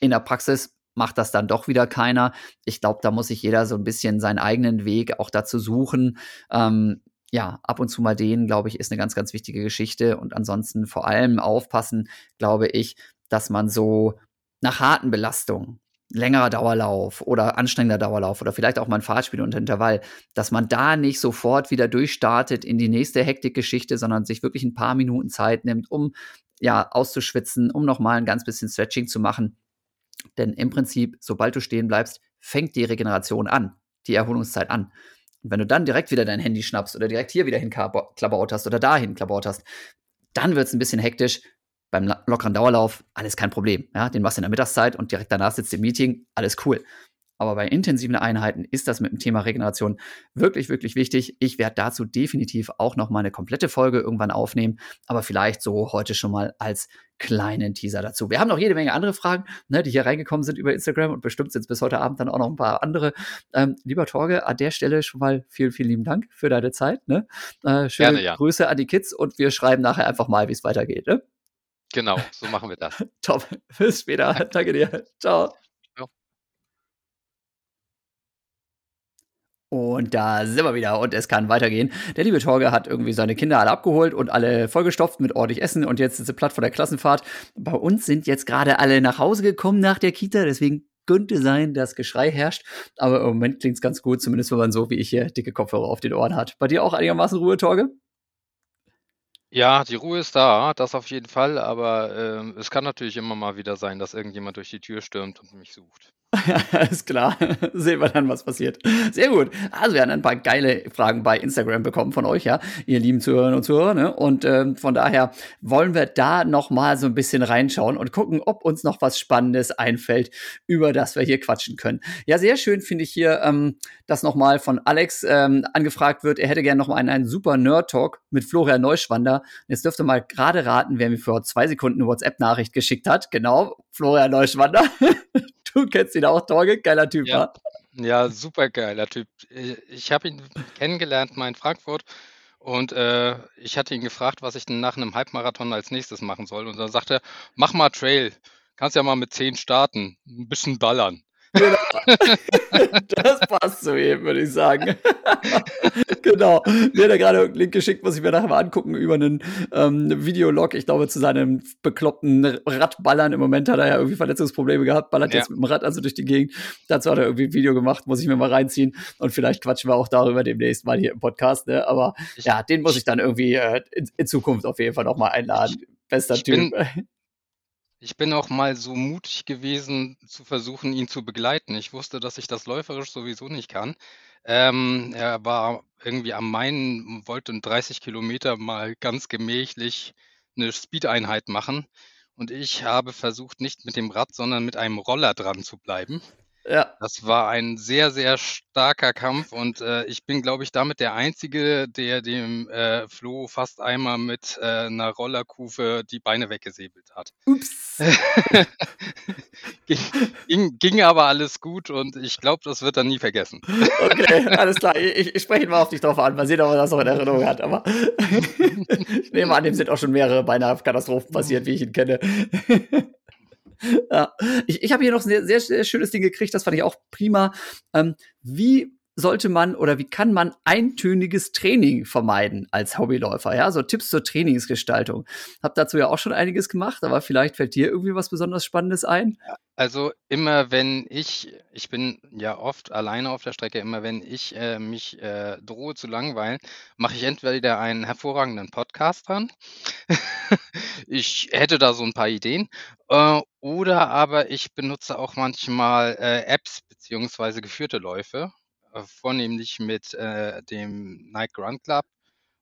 In der Praxis macht das dann doch wieder keiner. Ich glaube, da muss sich jeder so ein bisschen seinen eigenen Weg auch dazu suchen. Ähm, ja, ab und zu mal den, glaube ich, ist eine ganz, ganz wichtige Geschichte. Und ansonsten vor allem aufpassen, glaube ich, dass man so nach harten Belastungen, längerer Dauerlauf oder anstrengender Dauerlauf oder vielleicht auch mal ein Fahrtspiel unter Intervall, dass man da nicht sofort wieder durchstartet in die nächste Hektikgeschichte, sondern sich wirklich ein paar Minuten Zeit nimmt, um ja auszuschwitzen, um nochmal ein ganz bisschen Stretching zu machen. Denn im Prinzip, sobald du stehen bleibst, fängt die Regeneration an, die Erholungszeit an. Und wenn du dann direkt wieder dein Handy schnappst oder direkt hier wieder hinklabaut hast oder dahin klabaut hast, dann wird es ein bisschen hektisch. Beim lockeren Dauerlauf, alles kein Problem. Ja, den machst du in der Mittagszeit und direkt danach sitzt im Meeting, alles cool. Aber bei intensiven Einheiten ist das mit dem Thema Regeneration wirklich, wirklich wichtig. Ich werde dazu definitiv auch noch mal eine komplette Folge irgendwann aufnehmen, aber vielleicht so heute schon mal als kleinen Teaser dazu. Wir haben noch jede Menge andere Fragen, ne, die hier reingekommen sind über Instagram und bestimmt sind es bis heute Abend dann auch noch ein paar andere. Ähm, lieber Torge, an der Stelle schon mal vielen, vielen lieben Dank für deine Zeit. Ne? Äh, schöne Gerne, ja. Grüße an die Kids und wir schreiben nachher einfach mal, wie es weitergeht. Ne? Genau, so machen wir das. (laughs) Top. Bis später. (laughs) Danke dir. Ciao. Und da sind wir wieder und es kann weitergehen. Der liebe Torge hat irgendwie seine Kinder alle abgeholt und alle vollgestopft mit ordentlich Essen und jetzt ist sie platt vor der Klassenfahrt. Bei uns sind jetzt gerade alle nach Hause gekommen nach der Kita, deswegen könnte sein, dass Geschrei herrscht. Aber im Moment klingt es ganz gut, zumindest wenn man so wie ich hier dicke Kopfhörer auf den Ohren hat. Bei dir auch einigermaßen Ruhe, Torge? Ja, die Ruhe ist da, das auf jeden Fall, aber äh, es kann natürlich immer mal wieder sein, dass irgendjemand durch die Tür stürmt und mich sucht. Ja, (laughs) alles klar. Sehen wir dann, was passiert. Sehr gut. Also wir haben ein paar geile Fragen bei Instagram bekommen von euch, ja, ihr lieben Zuhörerinnen und Zuhörer. Ne? Und ähm, von daher wollen wir da noch mal so ein bisschen reinschauen und gucken, ob uns noch was Spannendes einfällt, über das wir hier quatschen können. Ja, sehr schön finde ich hier, ähm, dass noch mal von Alex ähm, angefragt wird, er hätte gerne noch mal einen, einen super Nerd-Talk mit Florian Neuschwander. Jetzt dürft ihr mal gerade raten, wer mir vor zwei Sekunden eine WhatsApp-Nachricht geschickt hat. Genau, Florian Neuschwander. (laughs) (laughs) Du kennst ihn auch, Torge, geiler Typ, ja. Ja, super geiler Typ. Ich habe ihn kennengelernt mal in Frankfurt und äh, ich hatte ihn gefragt, was ich denn nach einem Halbmarathon als nächstes machen soll. Und dann sagte er, mach mal Trail. Kannst ja mal mit 10 starten. Ein bisschen ballern. Genau. (laughs) das passt zu ihm, würde ich sagen. (laughs) genau. Mir hat er gerade einen Link geschickt, muss ich mir nachher mal angucken, über einen ähm, Videolog, ich glaube, zu seinem bekloppten Radballern. Im Moment hat er ja irgendwie Verletzungsprobleme gehabt, ballert ja. jetzt mit dem Rad also durch die Gegend. Dazu hat er irgendwie ein Video gemacht, muss ich mir mal reinziehen. Und vielleicht quatschen wir auch darüber demnächst mal hier im Podcast. Ne? Aber ich, ja, den muss ich dann irgendwie äh, in, in, Zukunft auf jeden Fall noch mal einladen. Bester Typ. Bin, ich bin auch mal so mutig gewesen, zu versuchen, ihn zu begleiten. Ich wusste, dass ich das läuferisch sowieso nicht kann. Ähm, er war irgendwie am Main, wollte in 30 Kilometer mal ganz gemächlich eine Speedeinheit machen. Und ich habe versucht, nicht mit dem Rad, sondern mit einem Roller dran zu bleiben. Ja. Das war ein sehr, sehr starker Kampf und äh, ich bin, glaube ich, damit der Einzige, der dem äh, Flo fast einmal mit äh, einer Rollerkufe die Beine weggesäbelt hat. Ups. (laughs) ging, ging, ging, aber alles gut und ich glaube, das wird er nie vergessen. okay, (laughs) alles klar. Ich, ich spreche mal auf dich drauf an. Mal sehen, ob er das noch in Erinnerung hat. Aber (laughs) ich nehme an, dem sind auch schon mehrere beinahe Katastrophen passiert, wie ich ihn kenne. (laughs) ja. Ich, ich habe hier noch ein sehr, sehr, sehr, schönes Ding gekriegt, das fand ich auch prima. Ähm, wie sollte man oder wie kann man eintöniges Training vermeiden als Hobbyläufer? Ja, so Tipps zur Trainingsgestaltung. Hab dazu ja auch schon einiges gemacht, aber vielleicht fällt dir irgendwie was besonders Spannendes ein? Also immer wenn ich, ich bin ja oft alleine auf der Strecke, immer wenn ich äh, mich äh, drohe zu langweilen, mache ich entweder einen hervorragenden Podcast dran. (laughs) ich hätte da so ein paar Ideen. Äh, oder aber ich benutze auch manchmal äh, Apps beziehungsweise geführte Läufe äh, vornehmlich mit äh, dem Nike Run Club.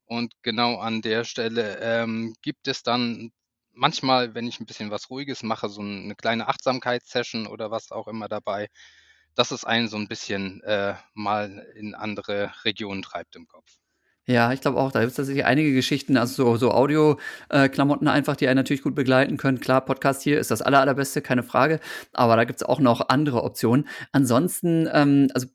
Und genau an der Stelle ähm, gibt es dann manchmal, wenn ich ein bisschen was Ruhiges mache, so eine kleine Achtsamkeitssession oder was auch immer dabei, dass es einen so ein bisschen äh, mal in andere Regionen treibt im Kopf. Ja, ich glaube auch, da gibt es tatsächlich einige Geschichten, also so, so Audio-Klamotten äh, einfach, die einen natürlich gut begleiten können. Klar, Podcast hier ist das aller, allerbeste, keine Frage. Aber da gibt es auch noch andere Optionen. Ansonsten, ähm, also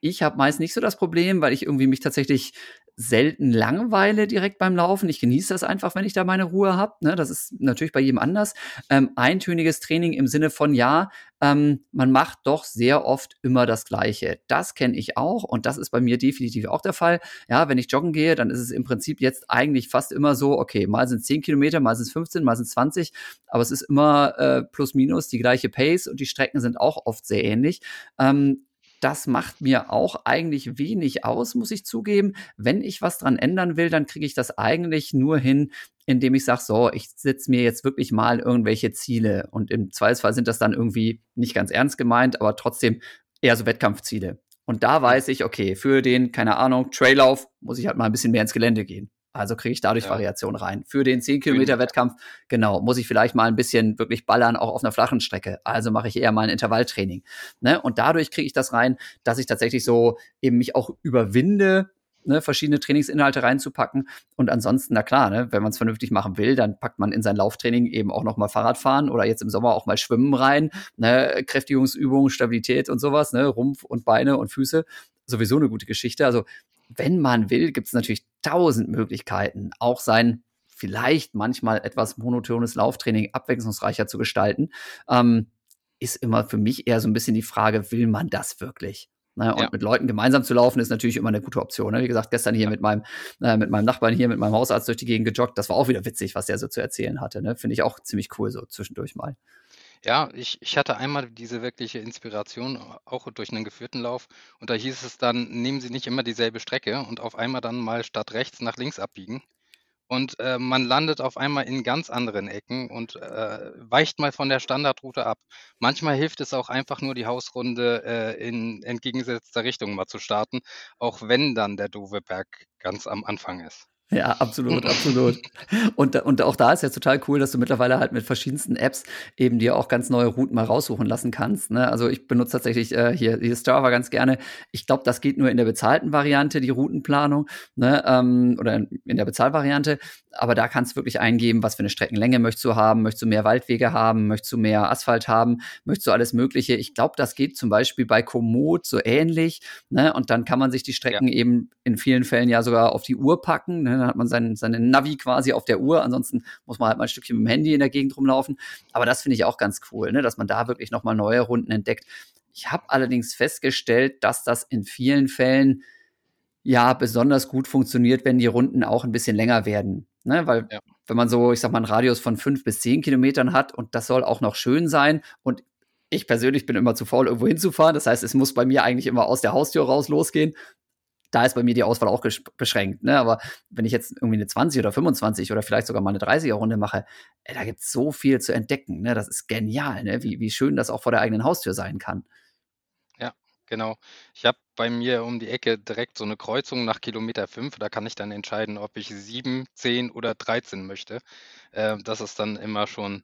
ich habe meist nicht so das Problem, weil ich irgendwie mich tatsächlich selten langweile direkt beim Laufen. Ich genieße das einfach, wenn ich da meine Ruhe habe. Ne? Das ist natürlich bei jedem anders. Ähm, eintöniges Training im Sinne von ja, ähm, man macht doch sehr oft immer das Gleiche. Das kenne ich auch und das ist bei mir definitiv auch der Fall. Ja, wenn ich joggen gehe, dann ist es im Prinzip jetzt eigentlich fast immer so, okay, mal sind es 10 Kilometer, mal sind es 15, mal sind es 20, aber es ist immer äh, plus minus die gleiche Pace und die Strecken sind auch oft sehr ähnlich. Ähm, das macht mir auch eigentlich wenig aus, muss ich zugeben. Wenn ich was dran ändern will, dann kriege ich das eigentlich nur hin, indem ich sage, so, ich setze mir jetzt wirklich mal irgendwelche Ziele. Und im Zweifelsfall sind das dann irgendwie nicht ganz ernst gemeint, aber trotzdem eher so Wettkampfziele. Und da weiß ich, okay, für den, keine Ahnung, Traillauf muss ich halt mal ein bisschen mehr ins Gelände gehen. Also kriege ich dadurch ja. Variation rein. Für den 10 Kilometer Wettkampf, genau, muss ich vielleicht mal ein bisschen wirklich ballern, auch auf einer flachen Strecke. Also mache ich eher mal ein Intervalltraining. Ne? Und dadurch kriege ich das rein, dass ich tatsächlich so eben mich auch überwinde, ne, verschiedene Trainingsinhalte reinzupacken. Und ansonsten, na klar, ne, wenn man es vernünftig machen will, dann packt man in sein Lauftraining eben auch noch mal Fahrradfahren oder jetzt im Sommer auch mal Schwimmen rein, ne, Kräftigungsübungen, Stabilität und sowas, ne, Rumpf und Beine und Füße. Sowieso eine gute Geschichte. Also wenn man will, gibt es natürlich tausend Möglichkeiten, auch sein vielleicht manchmal etwas monotones Lauftraining abwechslungsreicher zu gestalten. Ähm, ist immer für mich eher so ein bisschen die Frage, will man das wirklich? Ne? Und ja. mit Leuten gemeinsam zu laufen, ist natürlich immer eine gute Option. Ne? Wie gesagt, gestern hier mit meinem, äh, mit meinem Nachbarn hier, mit meinem Hausarzt durch die Gegend gejoggt. Das war auch wieder witzig, was der so zu erzählen hatte. Ne? Finde ich auch ziemlich cool, so zwischendurch mal. Ja, ich, ich hatte einmal diese wirkliche Inspiration, auch durch einen geführten Lauf. Und da hieß es dann, nehmen Sie nicht immer dieselbe Strecke und auf einmal dann mal statt rechts nach links abbiegen. Und äh, man landet auf einmal in ganz anderen Ecken und äh, weicht mal von der Standardroute ab. Manchmal hilft es auch einfach nur, die Hausrunde äh, in entgegengesetzter Richtung mal zu starten, auch wenn dann der doofe Berg ganz am Anfang ist. Ja, absolut, absolut. Und, und auch da ist ja total cool, dass du mittlerweile halt mit verschiedensten Apps eben dir auch ganz neue Routen mal raussuchen lassen kannst. Ne? Also ich benutze tatsächlich äh, hier, hier Strava ganz gerne. Ich glaube, das geht nur in der bezahlten Variante, die Routenplanung, ne? ähm, oder in der Bezahlvariante. Aber da kannst du wirklich eingeben, was für eine Streckenlänge möchtest du haben. Möchtest du mehr Waldwege haben? Möchtest du mehr Asphalt haben? Möchtest du alles Mögliche? Ich glaube, das geht zum Beispiel bei Komoot so ähnlich. Ne? Und dann kann man sich die Strecken ja. eben in vielen Fällen ja sogar auf die Uhr packen. Ne? Dann hat man sein, seine Navi quasi auf der Uhr. Ansonsten muss man halt mal ein Stückchen mit dem Handy in der Gegend rumlaufen. Aber das finde ich auch ganz cool, ne? dass man da wirklich nochmal neue Runden entdeckt. Ich habe allerdings festgestellt, dass das in vielen Fällen ja besonders gut funktioniert, wenn die Runden auch ein bisschen länger werden. Ne? Weil ja. wenn man so, ich sag mal, einen Radius von fünf bis zehn Kilometern hat und das soll auch noch schön sein und ich persönlich bin immer zu faul, irgendwo hinzufahren. Das heißt, es muss bei mir eigentlich immer aus der Haustür raus losgehen da ist bei mir die Auswahl auch beschränkt. Ne? Aber wenn ich jetzt irgendwie eine 20 oder 25 oder vielleicht sogar mal eine 30er-Runde mache, ey, da gibt es so viel zu entdecken. Ne? Das ist genial, ne? wie, wie schön das auch vor der eigenen Haustür sein kann. Ja, genau. Ich habe bei mir um die Ecke direkt so eine Kreuzung nach Kilometer 5. Da kann ich dann entscheiden, ob ich 7, 10 oder 13 möchte. Äh, das ist dann immer schon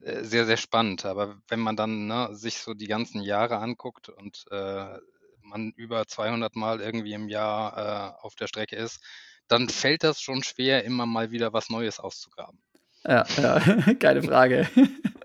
äh, sehr, sehr spannend. Aber wenn man dann ne, sich so die ganzen Jahre anguckt und äh, man über 200 Mal irgendwie im Jahr äh, auf der Strecke ist, dann fällt das schon schwer, immer mal wieder was Neues auszugraben. Ja, ja (laughs) keine Frage. (laughs)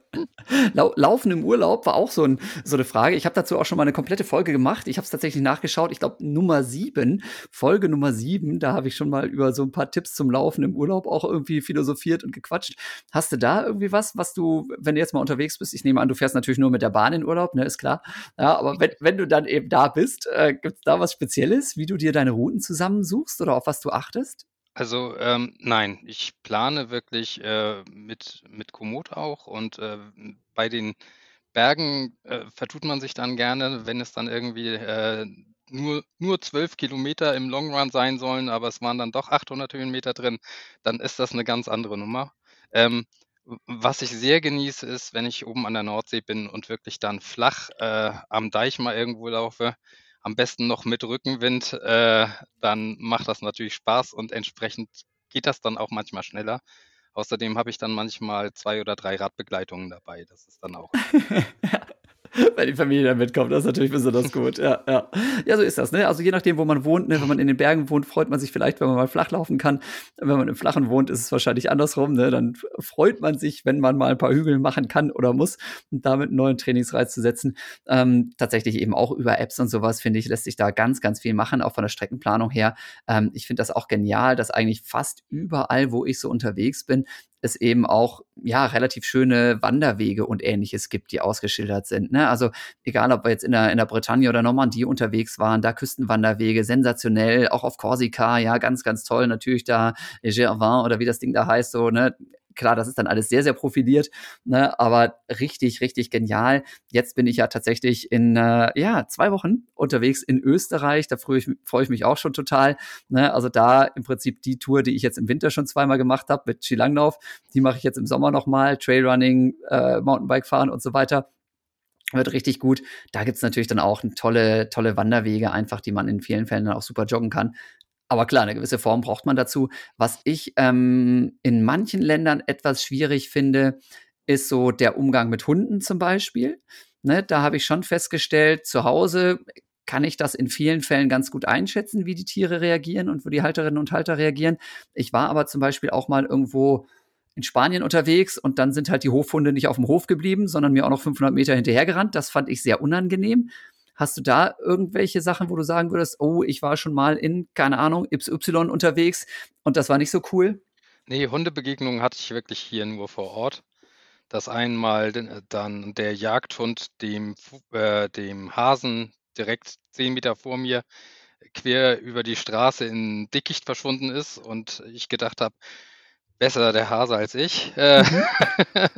Laufen im Urlaub war auch so, ein, so eine Frage. Ich habe dazu auch schon mal eine komplette Folge gemacht. Ich habe es tatsächlich nachgeschaut. Ich glaube, Nummer sieben, Folge Nummer sieben, da habe ich schon mal über so ein paar Tipps zum Laufen im Urlaub auch irgendwie philosophiert und gequatscht. Hast du da irgendwie was, was du, wenn du jetzt mal unterwegs bist, ich nehme an, du fährst natürlich nur mit der Bahn in Urlaub, ne, ist klar. Ja, aber wenn, wenn du dann eben da bist, äh, gibt es da was Spezielles, wie du dir deine Routen zusammensuchst oder auf was du achtest? Also, ähm, nein, ich plane wirklich, äh, mit mit Komoot auch und, äh, bei den Bergen, äh, vertut man sich dann gerne, wenn es dann irgendwie, äh, nur nur 12 Kilometer im Long Run sein sollen, aber es waren dann doch 800 Höhenmeter drin, dann ist das eine ganz andere Nummer. Ähm, was ich sehr genieße, ist, wenn ich oben an der Nordsee bin und wirklich dann flach, äh, am Deich mal irgendwo laufe am besten noch mit Rückenwind, äh, dann macht das natürlich Spaß und entsprechend geht das dann auch manchmal schneller. Außerdem habe ich dann manchmal zwei oder drei Radbegleitungen dabei. Das ist dann auch. (laughs) (laughs) Weil die Familie dann mitkommt, das ist natürlich besonders gut. Ja, ja. ja, so ist das. Ne? Also je nachdem, wo man wohnt, ne? wenn man in den Bergen wohnt, freut man sich vielleicht, wenn man mal flach laufen kann. Wenn man im Flachen wohnt, ist es wahrscheinlich andersrum. Ne? Dann freut man sich, wenn man mal ein paar Hügel machen kann oder muss und damit einen neuen Trainingsreiz zu setzen. Ähm, tatsächlich eben auch über Apps und sowas, finde ich, lässt sich da ganz, ganz viel machen, auch von der Streckenplanung her. Ähm, ich finde das auch genial, dass eigentlich fast überall, wo ich so unterwegs bin, es eben auch ja relativ schöne Wanderwege und ähnliches gibt, die ausgeschildert sind. Ne? Also egal, ob wir jetzt in der, in der Bretagne oder Normandie unterwegs waren, da Küstenwanderwege, sensationell, auch auf Korsika, ja, ganz, ganz toll. Natürlich da Gervin oder wie das Ding da heißt, so, ne, klar, das ist dann alles sehr, sehr profiliert, ne, aber richtig, richtig genial. Jetzt bin ich ja tatsächlich in äh, ja, zwei Wochen unterwegs in Österreich. Da freue ich, freu ich mich auch schon total. Ne? Also da im Prinzip die Tour, die ich jetzt im Winter schon zweimal gemacht habe mit Skilanglauf, die mache ich jetzt im Sommer nochmal. Trailrunning, äh, Mountainbike fahren und so weiter wird richtig gut. Da gibt's natürlich dann auch tolle, tolle Wanderwege, einfach, die man in vielen Fällen dann auch super joggen kann. Aber klar, eine gewisse Form braucht man dazu. Was ich ähm, in manchen Ländern etwas schwierig finde, ist so der Umgang mit Hunden zum Beispiel. Ne, da habe ich schon festgestellt, zu Hause kann ich das in vielen Fällen ganz gut einschätzen, wie die Tiere reagieren und wo die Halterinnen und Halter reagieren. Ich war aber zum Beispiel auch mal irgendwo in Spanien unterwegs und dann sind halt die Hofhunde nicht auf dem Hof geblieben, sondern mir auch noch 500 Meter hinterhergerannt. Das fand ich sehr unangenehm. Hast du da irgendwelche Sachen, wo du sagen würdest, oh, ich war schon mal in, keine Ahnung, XY unterwegs und das war nicht so cool? Nee, Hundebegegnungen hatte ich wirklich hier nur vor Ort. Das einmal dann der Jagdhund dem, äh, dem Hasen direkt zehn Meter vor mir quer über die Straße in Dickicht verschwunden ist und ich gedacht habe, besser der Hase als ich. Äh, mhm. (laughs)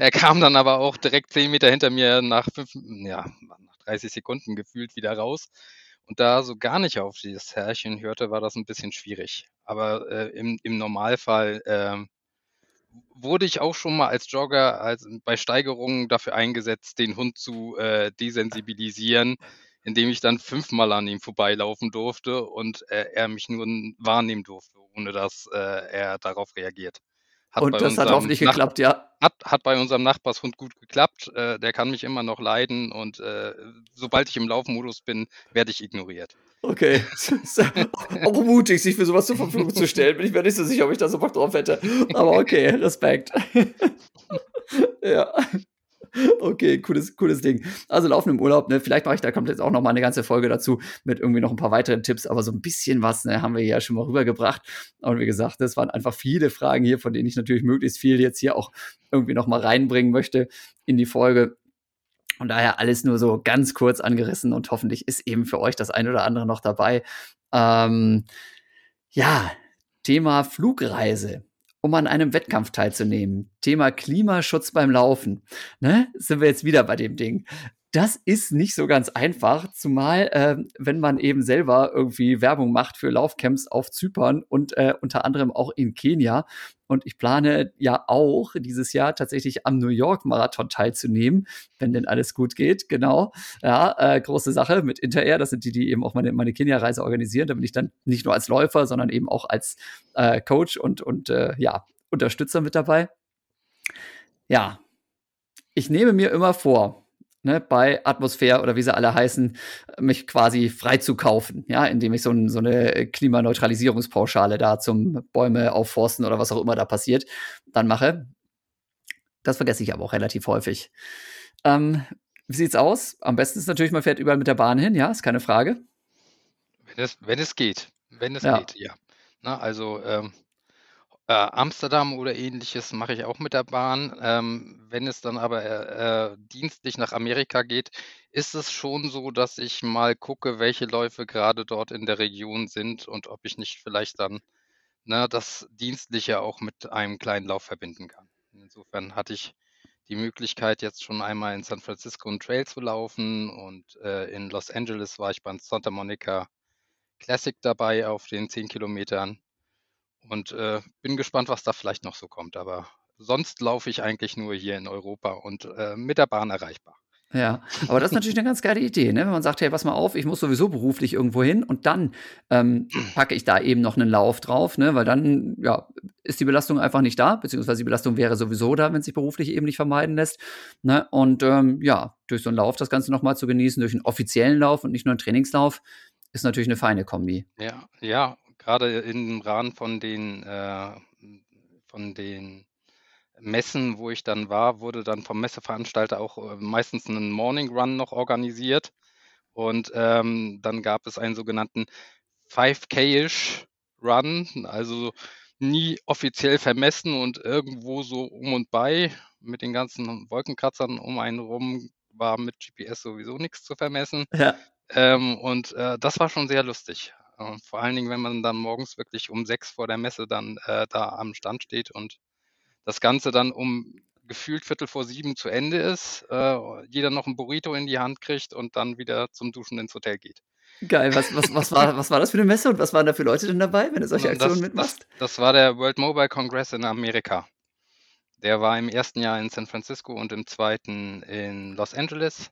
er kam dann aber auch direkt zehn Meter hinter mir nach fünf, ja, 30 Sekunden gefühlt wieder raus. Und da so gar nicht auf dieses Herrchen hörte, war das ein bisschen schwierig. Aber äh, im, im Normalfall äh, wurde ich auch schon mal als Jogger als, bei Steigerungen dafür eingesetzt, den Hund zu äh, desensibilisieren, indem ich dann fünfmal an ihm vorbeilaufen durfte und äh, er mich nur wahrnehmen durfte, ohne dass äh, er darauf reagiert. Hat und das hat hoffentlich Nach geklappt, ja. Hat, hat bei unserem Nachbarshund gut geklappt. Äh, der kann mich immer noch leiden und äh, sobald ich im Laufmodus bin, werde ich ignoriert. Okay. (laughs) auch mutig, sich für sowas zur Verfügung zu stellen. Bin ich mir nicht so sicher, ob ich da so Bock drauf hätte. Aber okay, Respekt. (laughs) ja. Okay, cooles, cooles Ding. Also Laufen im Urlaub, ne? Vielleicht mache ich da komplett auch noch mal eine ganze Folge dazu mit irgendwie noch ein paar weiteren Tipps, aber so ein bisschen was ne, haben wir ja schon mal rübergebracht. Und wie gesagt, das waren einfach viele Fragen hier, von denen ich natürlich möglichst viel jetzt hier auch irgendwie noch mal reinbringen möchte in die Folge. Und daher alles nur so ganz kurz angerissen und hoffentlich ist eben für euch das ein oder andere noch dabei. Ähm, ja, Thema Flugreise um an einem Wettkampf teilzunehmen. Thema Klimaschutz beim Laufen. Ne? Sind wir jetzt wieder bei dem Ding. Das ist nicht so ganz einfach, zumal äh, wenn man eben selber irgendwie Werbung macht für Laufcamps auf Zypern und äh, unter anderem auch in Kenia. Und ich plane ja auch dieses Jahr tatsächlich am New York Marathon teilzunehmen, wenn denn alles gut geht. Genau. Ja, äh, große Sache mit Interair. Das sind die, die eben auch meine, meine Kenia-Reise organisieren. Da bin ich dann nicht nur als Läufer, sondern eben auch als äh, Coach und, und äh, ja, Unterstützer mit dabei. Ja, ich nehme mir immer vor, ne, bei Atmosphäre oder wie sie alle heißen, mich quasi frei zu kaufen, ja, indem ich so, ein, so eine Klimaneutralisierungspauschale da zum Bäume aufforsten oder was auch immer da passiert, dann mache. Das vergesse ich aber auch relativ häufig. Ähm, wie sieht's aus? Am besten ist natürlich, man fährt überall mit der Bahn hin, ja, ist keine Frage. Wenn es, wenn es geht. Wenn es ja. geht, ja. Na, also ähm, äh, Amsterdam oder Ähnliches mache ich auch mit der Bahn. Ähm, wenn es dann aber äh, äh, dienstlich nach Amerika geht, ist es schon so, dass ich mal gucke, welche Läufe gerade dort in der Region sind und ob ich nicht vielleicht dann ne, das Dienstliche auch mit einem kleinen Lauf verbinden kann. Insofern hatte ich die Möglichkeit, jetzt schon einmal in San Francisco einen Trail zu laufen und äh, in Los Angeles war ich beim Santa Monica Classic dabei auf den 10 Kilometern. Und äh, bin gespannt, was da vielleicht noch so kommt. Aber sonst laufe ich eigentlich nur hier in Europa und äh, mit der Bahn erreichbar. Ja, aber das ist natürlich eine ganz geile Idee, ne? Wenn man sagt, hey, pass mal auf, ich muss sowieso beruflich irgendwo hin und dann ähm, (clears throat) packe ich da eben noch einen Lauf drauf, ne? Weil dann, ja, ist die Belastung einfach nicht da, beziehungsweise die Belastung wäre sowieso da, wenn sich beruflich eben nicht vermeiden lässt. Ne? Und ähm, ja, durch so einen Lauf das Ganze nochmal zu genießen, durch einen offiziellen Lauf und nicht nur einen Trainingslauf, ist natürlich eine feine Kombi. Ja, ja, gerade im Rahmen von den, äh, von den Messen, wo ich dann war, wurde dann vom Messeveranstalter auch äh, meistens ein Morning Run noch organisiert. Und ähm, dann gab es einen sogenannten 5K-ish Run, also nie offiziell vermessen und irgendwo so um und bei mit den ganzen Wolkenkratzern um einen rum war mit GPS sowieso nichts zu vermessen. Ja. Ähm, und äh, das war schon sehr lustig. Äh, vor allen Dingen, wenn man dann morgens wirklich um sechs vor der Messe dann äh, da am Stand steht und das Ganze dann um gefühlt Viertel vor sieben zu Ende ist, äh, jeder noch ein Burrito in die Hand kriegt und dann wieder zum Duschen ins Hotel geht. Geil, was, was, was, war, was war das für eine Messe und was waren da für Leute denn dabei, wenn du solche Aktionen das, mitmachst? Das, das, war der World Mobile Congress in Amerika. Der war im ersten Jahr in San Francisco und im zweiten in Los Angeles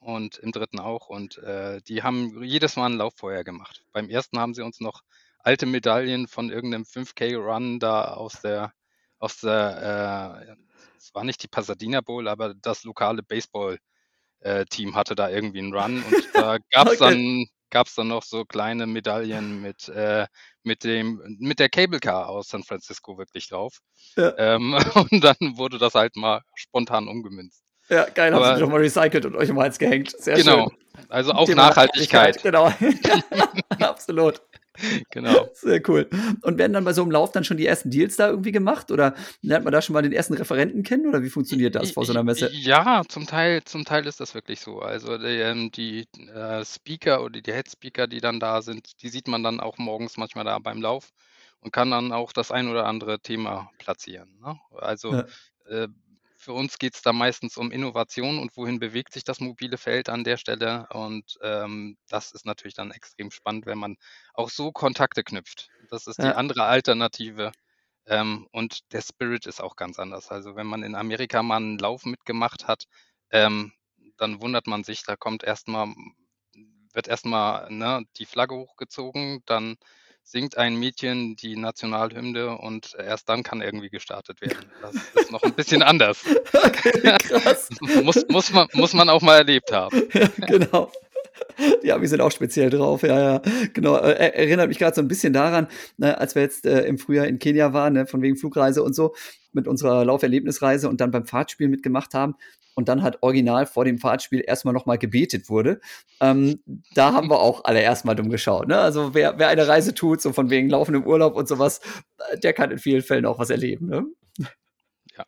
und im dritten auch. Und äh, die haben jedes Mal einen Lauf vorher gemacht. Beim ersten haben sie uns noch alte Medaillen von irgendeinem 5K-Run da aus der aus der, äh, es war nicht die Pasadena Bowl, aber das lokale Baseball-Team äh, hatte da irgendwie einen Run und da (laughs) gab es okay. dann gab es dann noch so kleine Medaillen mit, äh, mit, dem, mit der Cable Car aus San Francisco wirklich drauf. Ja. Ähm, (laughs) und dann wurde das halt mal spontan umgemünzt. Ja, geil, haben sie nochmal recycelt und euch im Hals gehängt. Sehr genau. Schön. Also auch Thema Nachhaltigkeit. Nachhaltigkeit. (laughs) Genau. (laughs) Absolut. Genau. Sehr cool. Und werden dann bei so einem Lauf dann schon die ersten Deals da irgendwie gemacht? Oder lernt man da schon mal den ersten Referenten kennen? Oder wie funktioniert das vor so einer Messe? Ja, zum Teil, zum Teil ist das wirklich so. Also die, ähm, die äh, Speaker oder die Head-Speaker, die dann da sind, die sieht man dann auch morgens manchmal da beim Lauf und kann dann auch das ein oder andere Thema platzieren. Ne? Also ja. äh, für uns geht es da meistens um Innovation und wohin bewegt sich das mobile Feld an der Stelle. Und ähm, das ist natürlich dann extrem spannend, wenn man auch so Kontakte knüpft. Das ist die ja. andere Alternative. Ähm, und der Spirit ist auch ganz anders. Also wenn man in Amerika mal einen Lauf mitgemacht hat, ähm, dann wundert man sich, da kommt erstmal, wird erstmal ne, die Flagge hochgezogen, dann singt ein Mädchen die Nationalhymne und erst dann kann irgendwie gestartet werden. Das ist noch ein bisschen anders. (laughs) Okay, krass. (laughs) muss, muss, man, muss man auch mal erlebt haben. (laughs) Ja, genau. Die Amis sind auch speziell drauf, ja, ja. Genau. Äh, erinnert mich gerade so ein bisschen daran, ne, als wir jetzt äh, im Frühjahr in Kenia waren, ne, von wegen Flugreise und so, mit unserer Lauferlebnisreise und dann beim Fahrtspiel mitgemacht haben und dann halt original vor dem Fahrtspiel erstmal nochmal gebetet wurde. Ähm, da haben wir auch alle erstmal dumm geschaut. Ne? Also wer, wer eine Reise tut, so von wegen laufendem Urlaub und sowas, äh, der kann in vielen Fällen auch was erleben. Ne? Ja,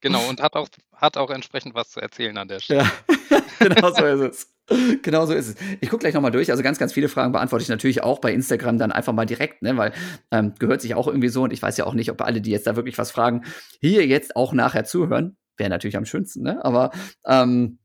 genau. Und hat auch, hat auch entsprechend was zu erzählen an der Stelle. Ja, (laughs) genau so ist es. Genau so ist es. Ich gucke gleich nochmal durch. Also ganz, ganz viele Fragen beantworte ich natürlich auch bei Instagram dann einfach mal direkt, ne? weil ähm, gehört sich auch irgendwie so und ich weiß ja auch nicht, ob alle, die jetzt da wirklich was fragen, hier jetzt auch nachher zuhören wäre natürlich am schönsten, ne? Aber ähm,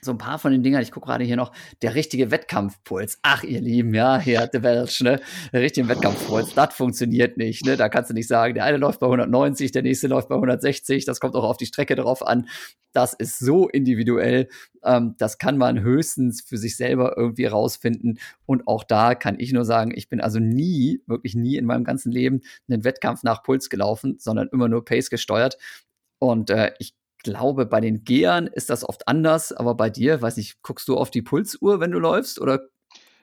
so ein paar von den Dingern, ich gucke gerade hier noch, der richtige Wettkampfpuls. Ach, ihr Lieben, ja, hier hat der Welch, ne? Der richtige Wettkampfpuls, das funktioniert nicht, ne? Da kannst du nicht sagen, der eine läuft bei 190, der nächste läuft bei 160, das kommt auch auf die Strecke drauf an. Das ist so individuell, ähm, das kann man höchstens für sich selber irgendwie rausfinden. Und auch da kann ich nur sagen, ich bin also nie, wirklich nie in meinem ganzen Leben einen Wettkampf nach Puls gelaufen, sondern immer nur Pace gesteuert. Und äh, ich glaube, bei den Gehern ist das oft anders, aber bei dir, weiß ich, guckst du auf die Pulsuhr, wenn du läufst, oder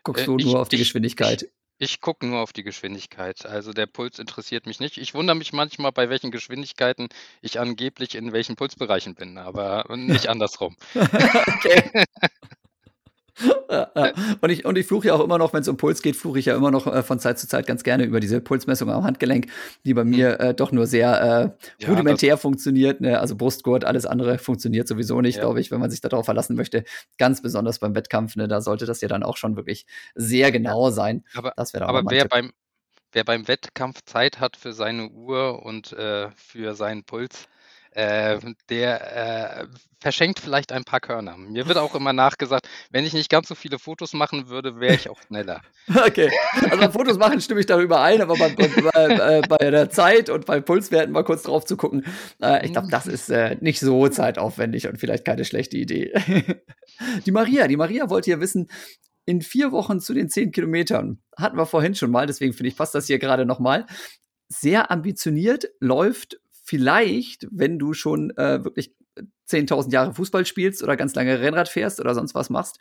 guckst äh, du nur auf die ich, Geschwindigkeit? Ich, ich gucke nur auf die Geschwindigkeit. Also der Puls interessiert mich nicht. Ich wundere mich manchmal, bei welchen Geschwindigkeiten ich angeblich in welchen Pulsbereichen bin, aber nicht andersrum. (laughs) okay. (laughs) ja, ja. Und ich, und ich fluche ja auch immer noch, wenn es um Puls geht, fluche ich ja immer noch äh, von Zeit zu Zeit ganz gerne über diese Pulsmessung am Handgelenk, die bei mir hm. äh, doch nur sehr äh, rudimentär ja, funktioniert. Ne? Also Brustgurt, alles andere funktioniert sowieso nicht, glaube ich, wenn man sich darauf verlassen möchte. Ganz besonders beim Wettkampf, ne? da sollte das ja dann auch schon wirklich sehr genau sein. Aber, aber wer beim, wer beim Wettkampf Zeit hat für seine Uhr und äh, für seinen Puls, äh, der äh, verschenkt vielleicht ein paar Körner. Mir wird auch immer nachgesagt, wenn ich nicht ganz so viele Fotos machen würde, wäre ich auch schneller. (laughs) Okay, also Fotos machen stimme ich darüber ein, aber bei, bei, äh, bei, der Zeit und bei Pulswerten mal kurz drauf zu gucken, äh, ich glaube, das ist äh, nicht so zeitaufwendig und vielleicht keine schlechte Idee. (laughs) die Maria, die Maria wollte hier wissen, in vier Wochen zu den zehn Kilometern. Hatten wir vorhin schon mal, deswegen finde ich, passt das hier gerade nochmal. Sehr ambitioniert, läuft vielleicht, wenn du schon äh, wirklich 10.000 Jahre Fußball spielst oder ganz lange Rennrad fährst oder sonst was machst.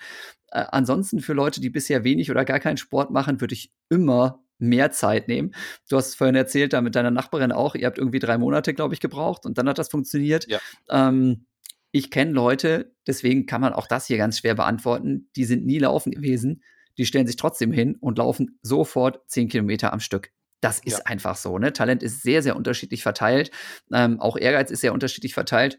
Äh, ansonsten für Leute, die bisher wenig oder gar keinen Sport machen, würde ich immer mehr Zeit nehmen. Du hast vorhin erzählt, da mit deiner Nachbarin auch, ihr habt irgendwie drei Monate, glaube ich, gebraucht und dann hat das funktioniert. Ja. Ähm, ich kenne Leute, deswegen kann man auch das hier ganz schwer beantworten, die sind nie laufen gewesen, die stellen sich trotzdem hin und laufen sofort zehn Kilometer am Stück. Das ist ja. einfach so. Ne? Talent ist sehr, sehr unterschiedlich verteilt. Ähm, auch Ehrgeiz ist sehr unterschiedlich verteilt.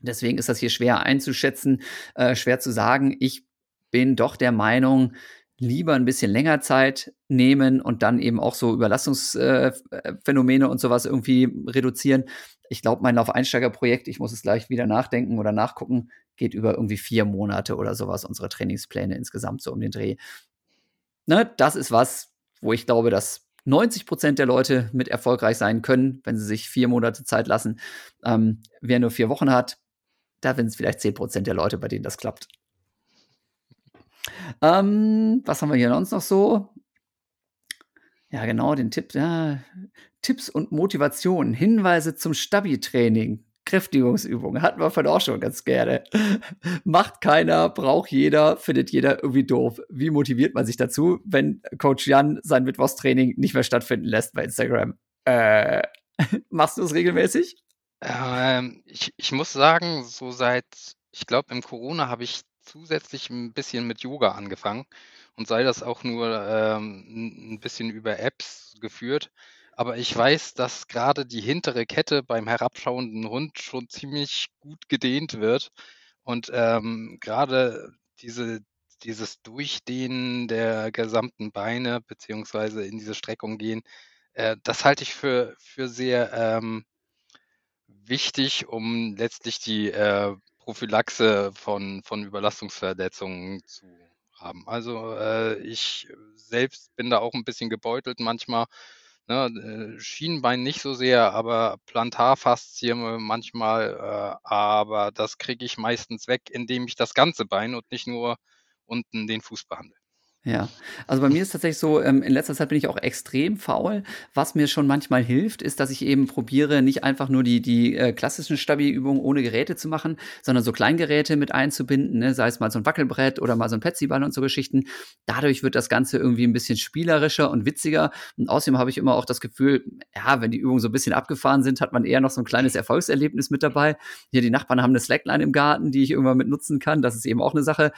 Deswegen ist das hier schwer einzuschätzen, äh, schwer zu sagen. Ich bin doch der Meinung, lieber ein bisschen länger Zeit nehmen und dann eben auch so Überlastungsphänomene äh, und sowas irgendwie reduzieren. Ich glaube, mein Laufeinsteigerprojekt, ich muss es gleich wieder nachdenken oder nachgucken, geht über irgendwie vier Monate oder sowas, unsere Trainingspläne insgesamt so um den Dreh. Ne, das ist was, wo ich glaube, dass 90 Prozent der Leute mit erfolgreich sein können, wenn sie sich vier Monate Zeit lassen. Ähm, wer nur vier Wochen hat, da sind es vielleicht 10 Prozent der Leute, bei denen das klappt. Ähm, was haben wir hier sonst noch so? Ja, genau, den Tipp, ja, Tipps und Motivation, Hinweise zum Stabi-Training. Kräftigungsübungen hatten wir von auch schon ganz gerne. (laughs) Macht keiner, braucht jeder, findet jeder irgendwie doof. Wie motiviert man sich dazu, wenn Coach Jan sein Mittwochstraining nicht mehr stattfinden lässt bei Instagram? Äh, (laughs) machst du es regelmäßig? Ähm, ich, ich muss sagen, so seit, ich glaube, im Corona habe ich zusätzlich ein bisschen mit Yoga angefangen und sei das auch nur ähm, ein bisschen über Apps geführt. Aber ich weiß, dass gerade die hintere Kette beim herabschauenden Hund schon ziemlich gut gedehnt wird. Und ähm, gerade diese, dieses Durchdehnen der gesamten Beine beziehungsweise in diese Streckung gehen, äh, das halte ich für, für sehr ähm, wichtig, um letztlich die äh, Prophylaxe von, von Überlastungsverletzungen zu haben. Also äh, ich selbst bin da auch ein bisschen gebeutelt manchmal Ne, äh, Schienenbein nicht so sehr, aber Plantarfaszien manchmal, äh, aber das kriege ich meistens weg, indem ich das ganze Bein und nicht nur unten den Fuß behandle. Ja, also bei mir ist tatsächlich so, ähm, in letzter Zeit bin ich auch extrem faul. Was mir schon manchmal hilft, ist, dass ich eben probiere, nicht einfach nur die, die äh, klassischen Stabi-Übungen ohne Geräte zu machen, sondern so Kleingeräte mit einzubinden, ne? sei es mal so ein Wackelbrett oder mal so ein Petsyball und so Geschichten. Dadurch wird das Ganze irgendwie ein bisschen spielerischer und witziger. Und außerdem habe ich immer auch das Gefühl, ja, wenn die Übungen so ein bisschen abgefahren sind, hat man eher noch so ein kleines Erfolgserlebnis mit dabei. Hier, die Nachbarn haben eine Slackline im Garten, die ich irgendwann mit nutzen kann. Das ist eben auch eine Sache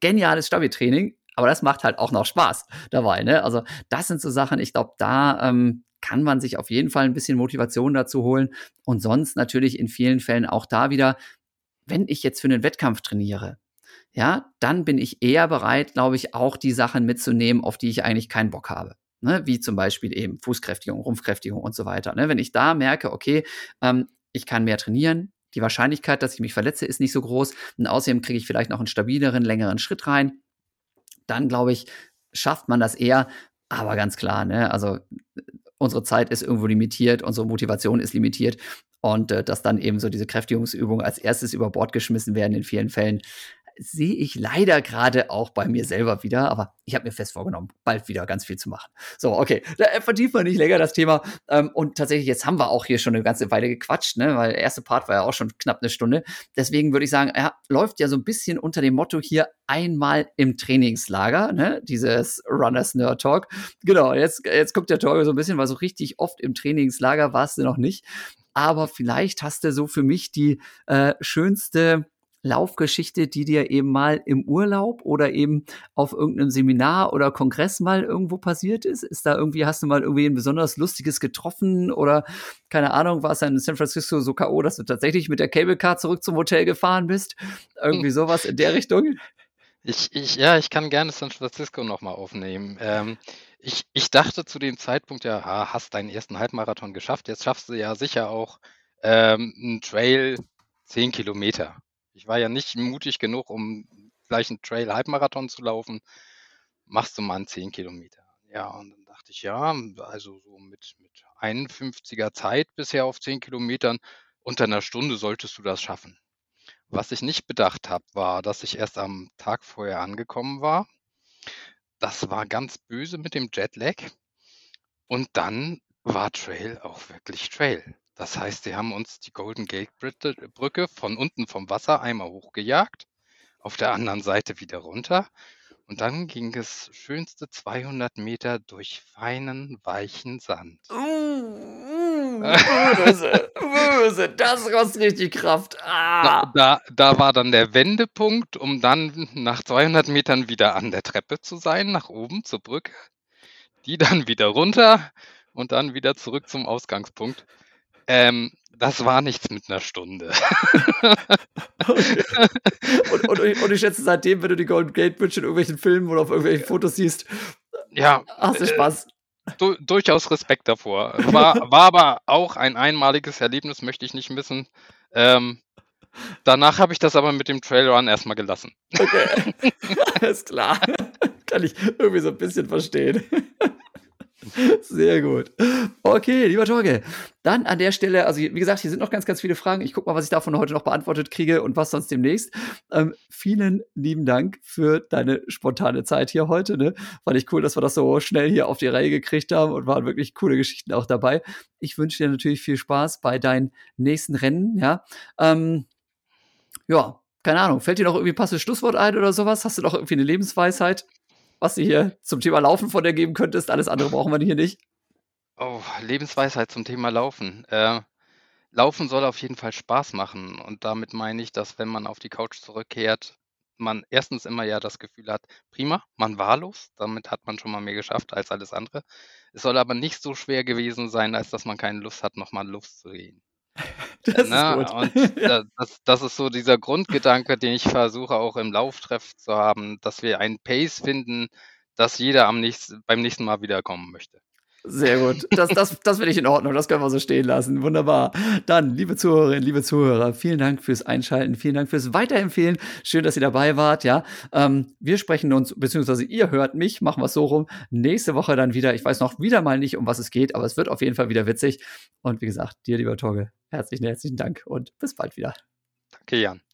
geniales Stabi-Training, aber das macht halt auch noch Spaß dabei. Ne? Also das sind so Sachen, ich glaube, da ähm, kann man sich auf jeden Fall ein bisschen Motivation dazu holen. Und sonst natürlich in vielen Fällen auch da wieder, wenn ich jetzt für einen Wettkampf trainiere, ja, dann bin ich eher bereit, glaube ich, auch die Sachen mitzunehmen, auf die ich eigentlich keinen Bock habe. Ne? Wie zum Beispiel eben Fußkräftigung, Rumpfkräftigung und so weiter. Ne? Wenn ich da merke, okay, ähm, ich kann mehr trainieren, die Wahrscheinlichkeit, dass ich mich verletze, ist nicht so groß. Und außerdem kriege ich vielleicht noch einen stabileren, längeren Schritt rein dann glaube ich, schafft man das eher. Aber ganz klar, ne, also unsere Zeit ist irgendwo limitiert, unsere Motivation ist limitiert. Und äh, dass dann eben so diese Kräftigungsübungen als erstes über Bord geschmissen werden in vielen Fällen, sehe ich leider gerade auch bei mir selber wieder, aber ich habe mir fest vorgenommen, bald wieder ganz viel zu machen. So, okay, da vertiefen wir nicht länger das Thema. Ähm, und tatsächlich, jetzt haben wir auch hier schon eine ganze Weile gequatscht, ne? weil der erste Part war ja auch schon knapp eine Stunde. Deswegen würde ich sagen, er läuft ja so ein bisschen unter dem Motto hier einmal im Trainingslager, ne? dieses Runners Nerd Talk. Genau, jetzt, jetzt guckt der Torge so ein bisschen, weil so richtig oft im Trainingslager warst du noch nicht. Aber vielleicht hast du so für mich die äh, schönste Laufgeschichte, die dir eben mal im Urlaub oder eben auf irgendeinem Seminar oder Kongress mal irgendwo passiert ist? Ist da irgendwie, hast du mal irgendwie ein besonders lustiges getroffen oder keine Ahnung, war es in San Francisco so K.O., dass du tatsächlich mit der Cable Car zurück zum Hotel gefahren bist? Irgendwie sowas in der Richtung? Ich, ich, ja, ich kann gerne San Francisco nochmal aufnehmen. Ähm, ich, ich dachte zu dem Zeitpunkt, ja, hast deinen ersten Halbmarathon geschafft, jetzt schaffst du ja sicher auch ähm, ein Trail 10 Kilometer. Ich war ja nicht mutig genug, um gleich einen Trail-Halbmarathon zu laufen. Machst du mal einen 10 Kilometer. Ja, und dann dachte ich, ja, also so mit, mit 51er Zeit bisher auf 10 Kilometern, unter einer Stunde solltest du das schaffen. Was ich nicht bedacht habe, war, dass ich erst am Tag vorher angekommen war. Das war ganz böse mit dem Jetlag. Und dann war Trail auch wirklich Trail. Das heißt, sie haben uns die Golden Gate Brücke von unten vom Wasser einmal hochgejagt, auf der anderen Seite wieder runter. Und dann ging es schönste 200 Meter durch feinen, weichen Sand. Uh, (laughs) uh, böse, böse, das kostet richtig Kraft. Ah. Da, da, da war dann der Wendepunkt, um dann nach 200 Metern wieder an der Treppe zu sein, nach oben zur Brücke. Die dann wieder runter und dann wieder zurück zum Ausgangspunkt. Ähm, das war nichts mit einer Stunde. okay. (laughs) und, und, und, ich schätze seitdem, wenn du die Golden Gate Bridge in irgendwelchen Filmen oder auf irgendwelchen Fotos siehst, ja, hast du Spaß. Äh, du, durchaus Respekt davor. War, war aber auch ein einmaliges Erlebnis, möchte ich nicht missen. Ähm, danach habe ich das aber mit dem Trailrun erstmal gelassen. Okay, (laughs) (laughs) alles klar. Kann ich irgendwie so ein bisschen verstehen. Sehr gut. Okay, lieber Torge. Dann an der Stelle, also wie gesagt, hier sind noch ganz, ganz viele Fragen. Ich gucke mal, was ich davon heute noch beantwortet kriege und was sonst demnächst. Ähm, vielen lieben Dank für deine spontane Zeit hier heute. Ne? Fand ich cool, dass wir das so schnell hier auf die Reihe gekriegt haben und waren wirklich coole Geschichten auch dabei. Ich wünsche dir natürlich viel Spaß bei deinen nächsten Rennen. Ja, ähm, ja keine Ahnung. Fällt dir noch irgendwie ein passendes Schlusswort ein oder sowas? Hast du noch irgendwie eine Lebensweisheit? Was du hier zum Thema Laufen von dir geben könntest. Alles andere brauchen wir hier nicht. Oh, Lebensweisheit zum Thema Laufen. Äh, Laufen soll auf jeden Fall Spaß machen. Und damit meine ich, dass wenn man auf die Couch zurückkehrt, man erstens immer ja das Gefühl hat, prima, man war los, damit hat man schon mal mehr geschafft als alles andere. Es soll aber nicht so schwer gewesen sein, als dass man keine Lust hat, nochmal Luft zu gehen. (laughs) Das Na, ist gut. Und ja. das, das, ist so dieser Grundgedanke, den ich versuche auch im Lauftreff zu haben, dass wir einen Pace finden, dass jeder am nächsten, beim nächsten Mal wiederkommen möchte. Sehr gut. Das, das, das finde ich in Ordnung. Das können wir so stehen lassen. Wunderbar. Dann, liebe Zuhörerinnen, liebe Zuhörer, vielen Dank fürs Einschalten. Vielen Dank fürs Weiterempfehlen. Schön, dass ihr dabei wart. Ja, ähm, wir sprechen uns, beziehungsweise ihr hört mich, machen wir es so rum. Nächste Woche dann wieder. Ich weiß noch wieder mal nicht, um was es geht, aber es wird auf jeden Fall wieder witzig. Und wie gesagt, dir, lieber Torge, herzlichen, herzlichen Dank und bis bald wieder. Danke, Jan.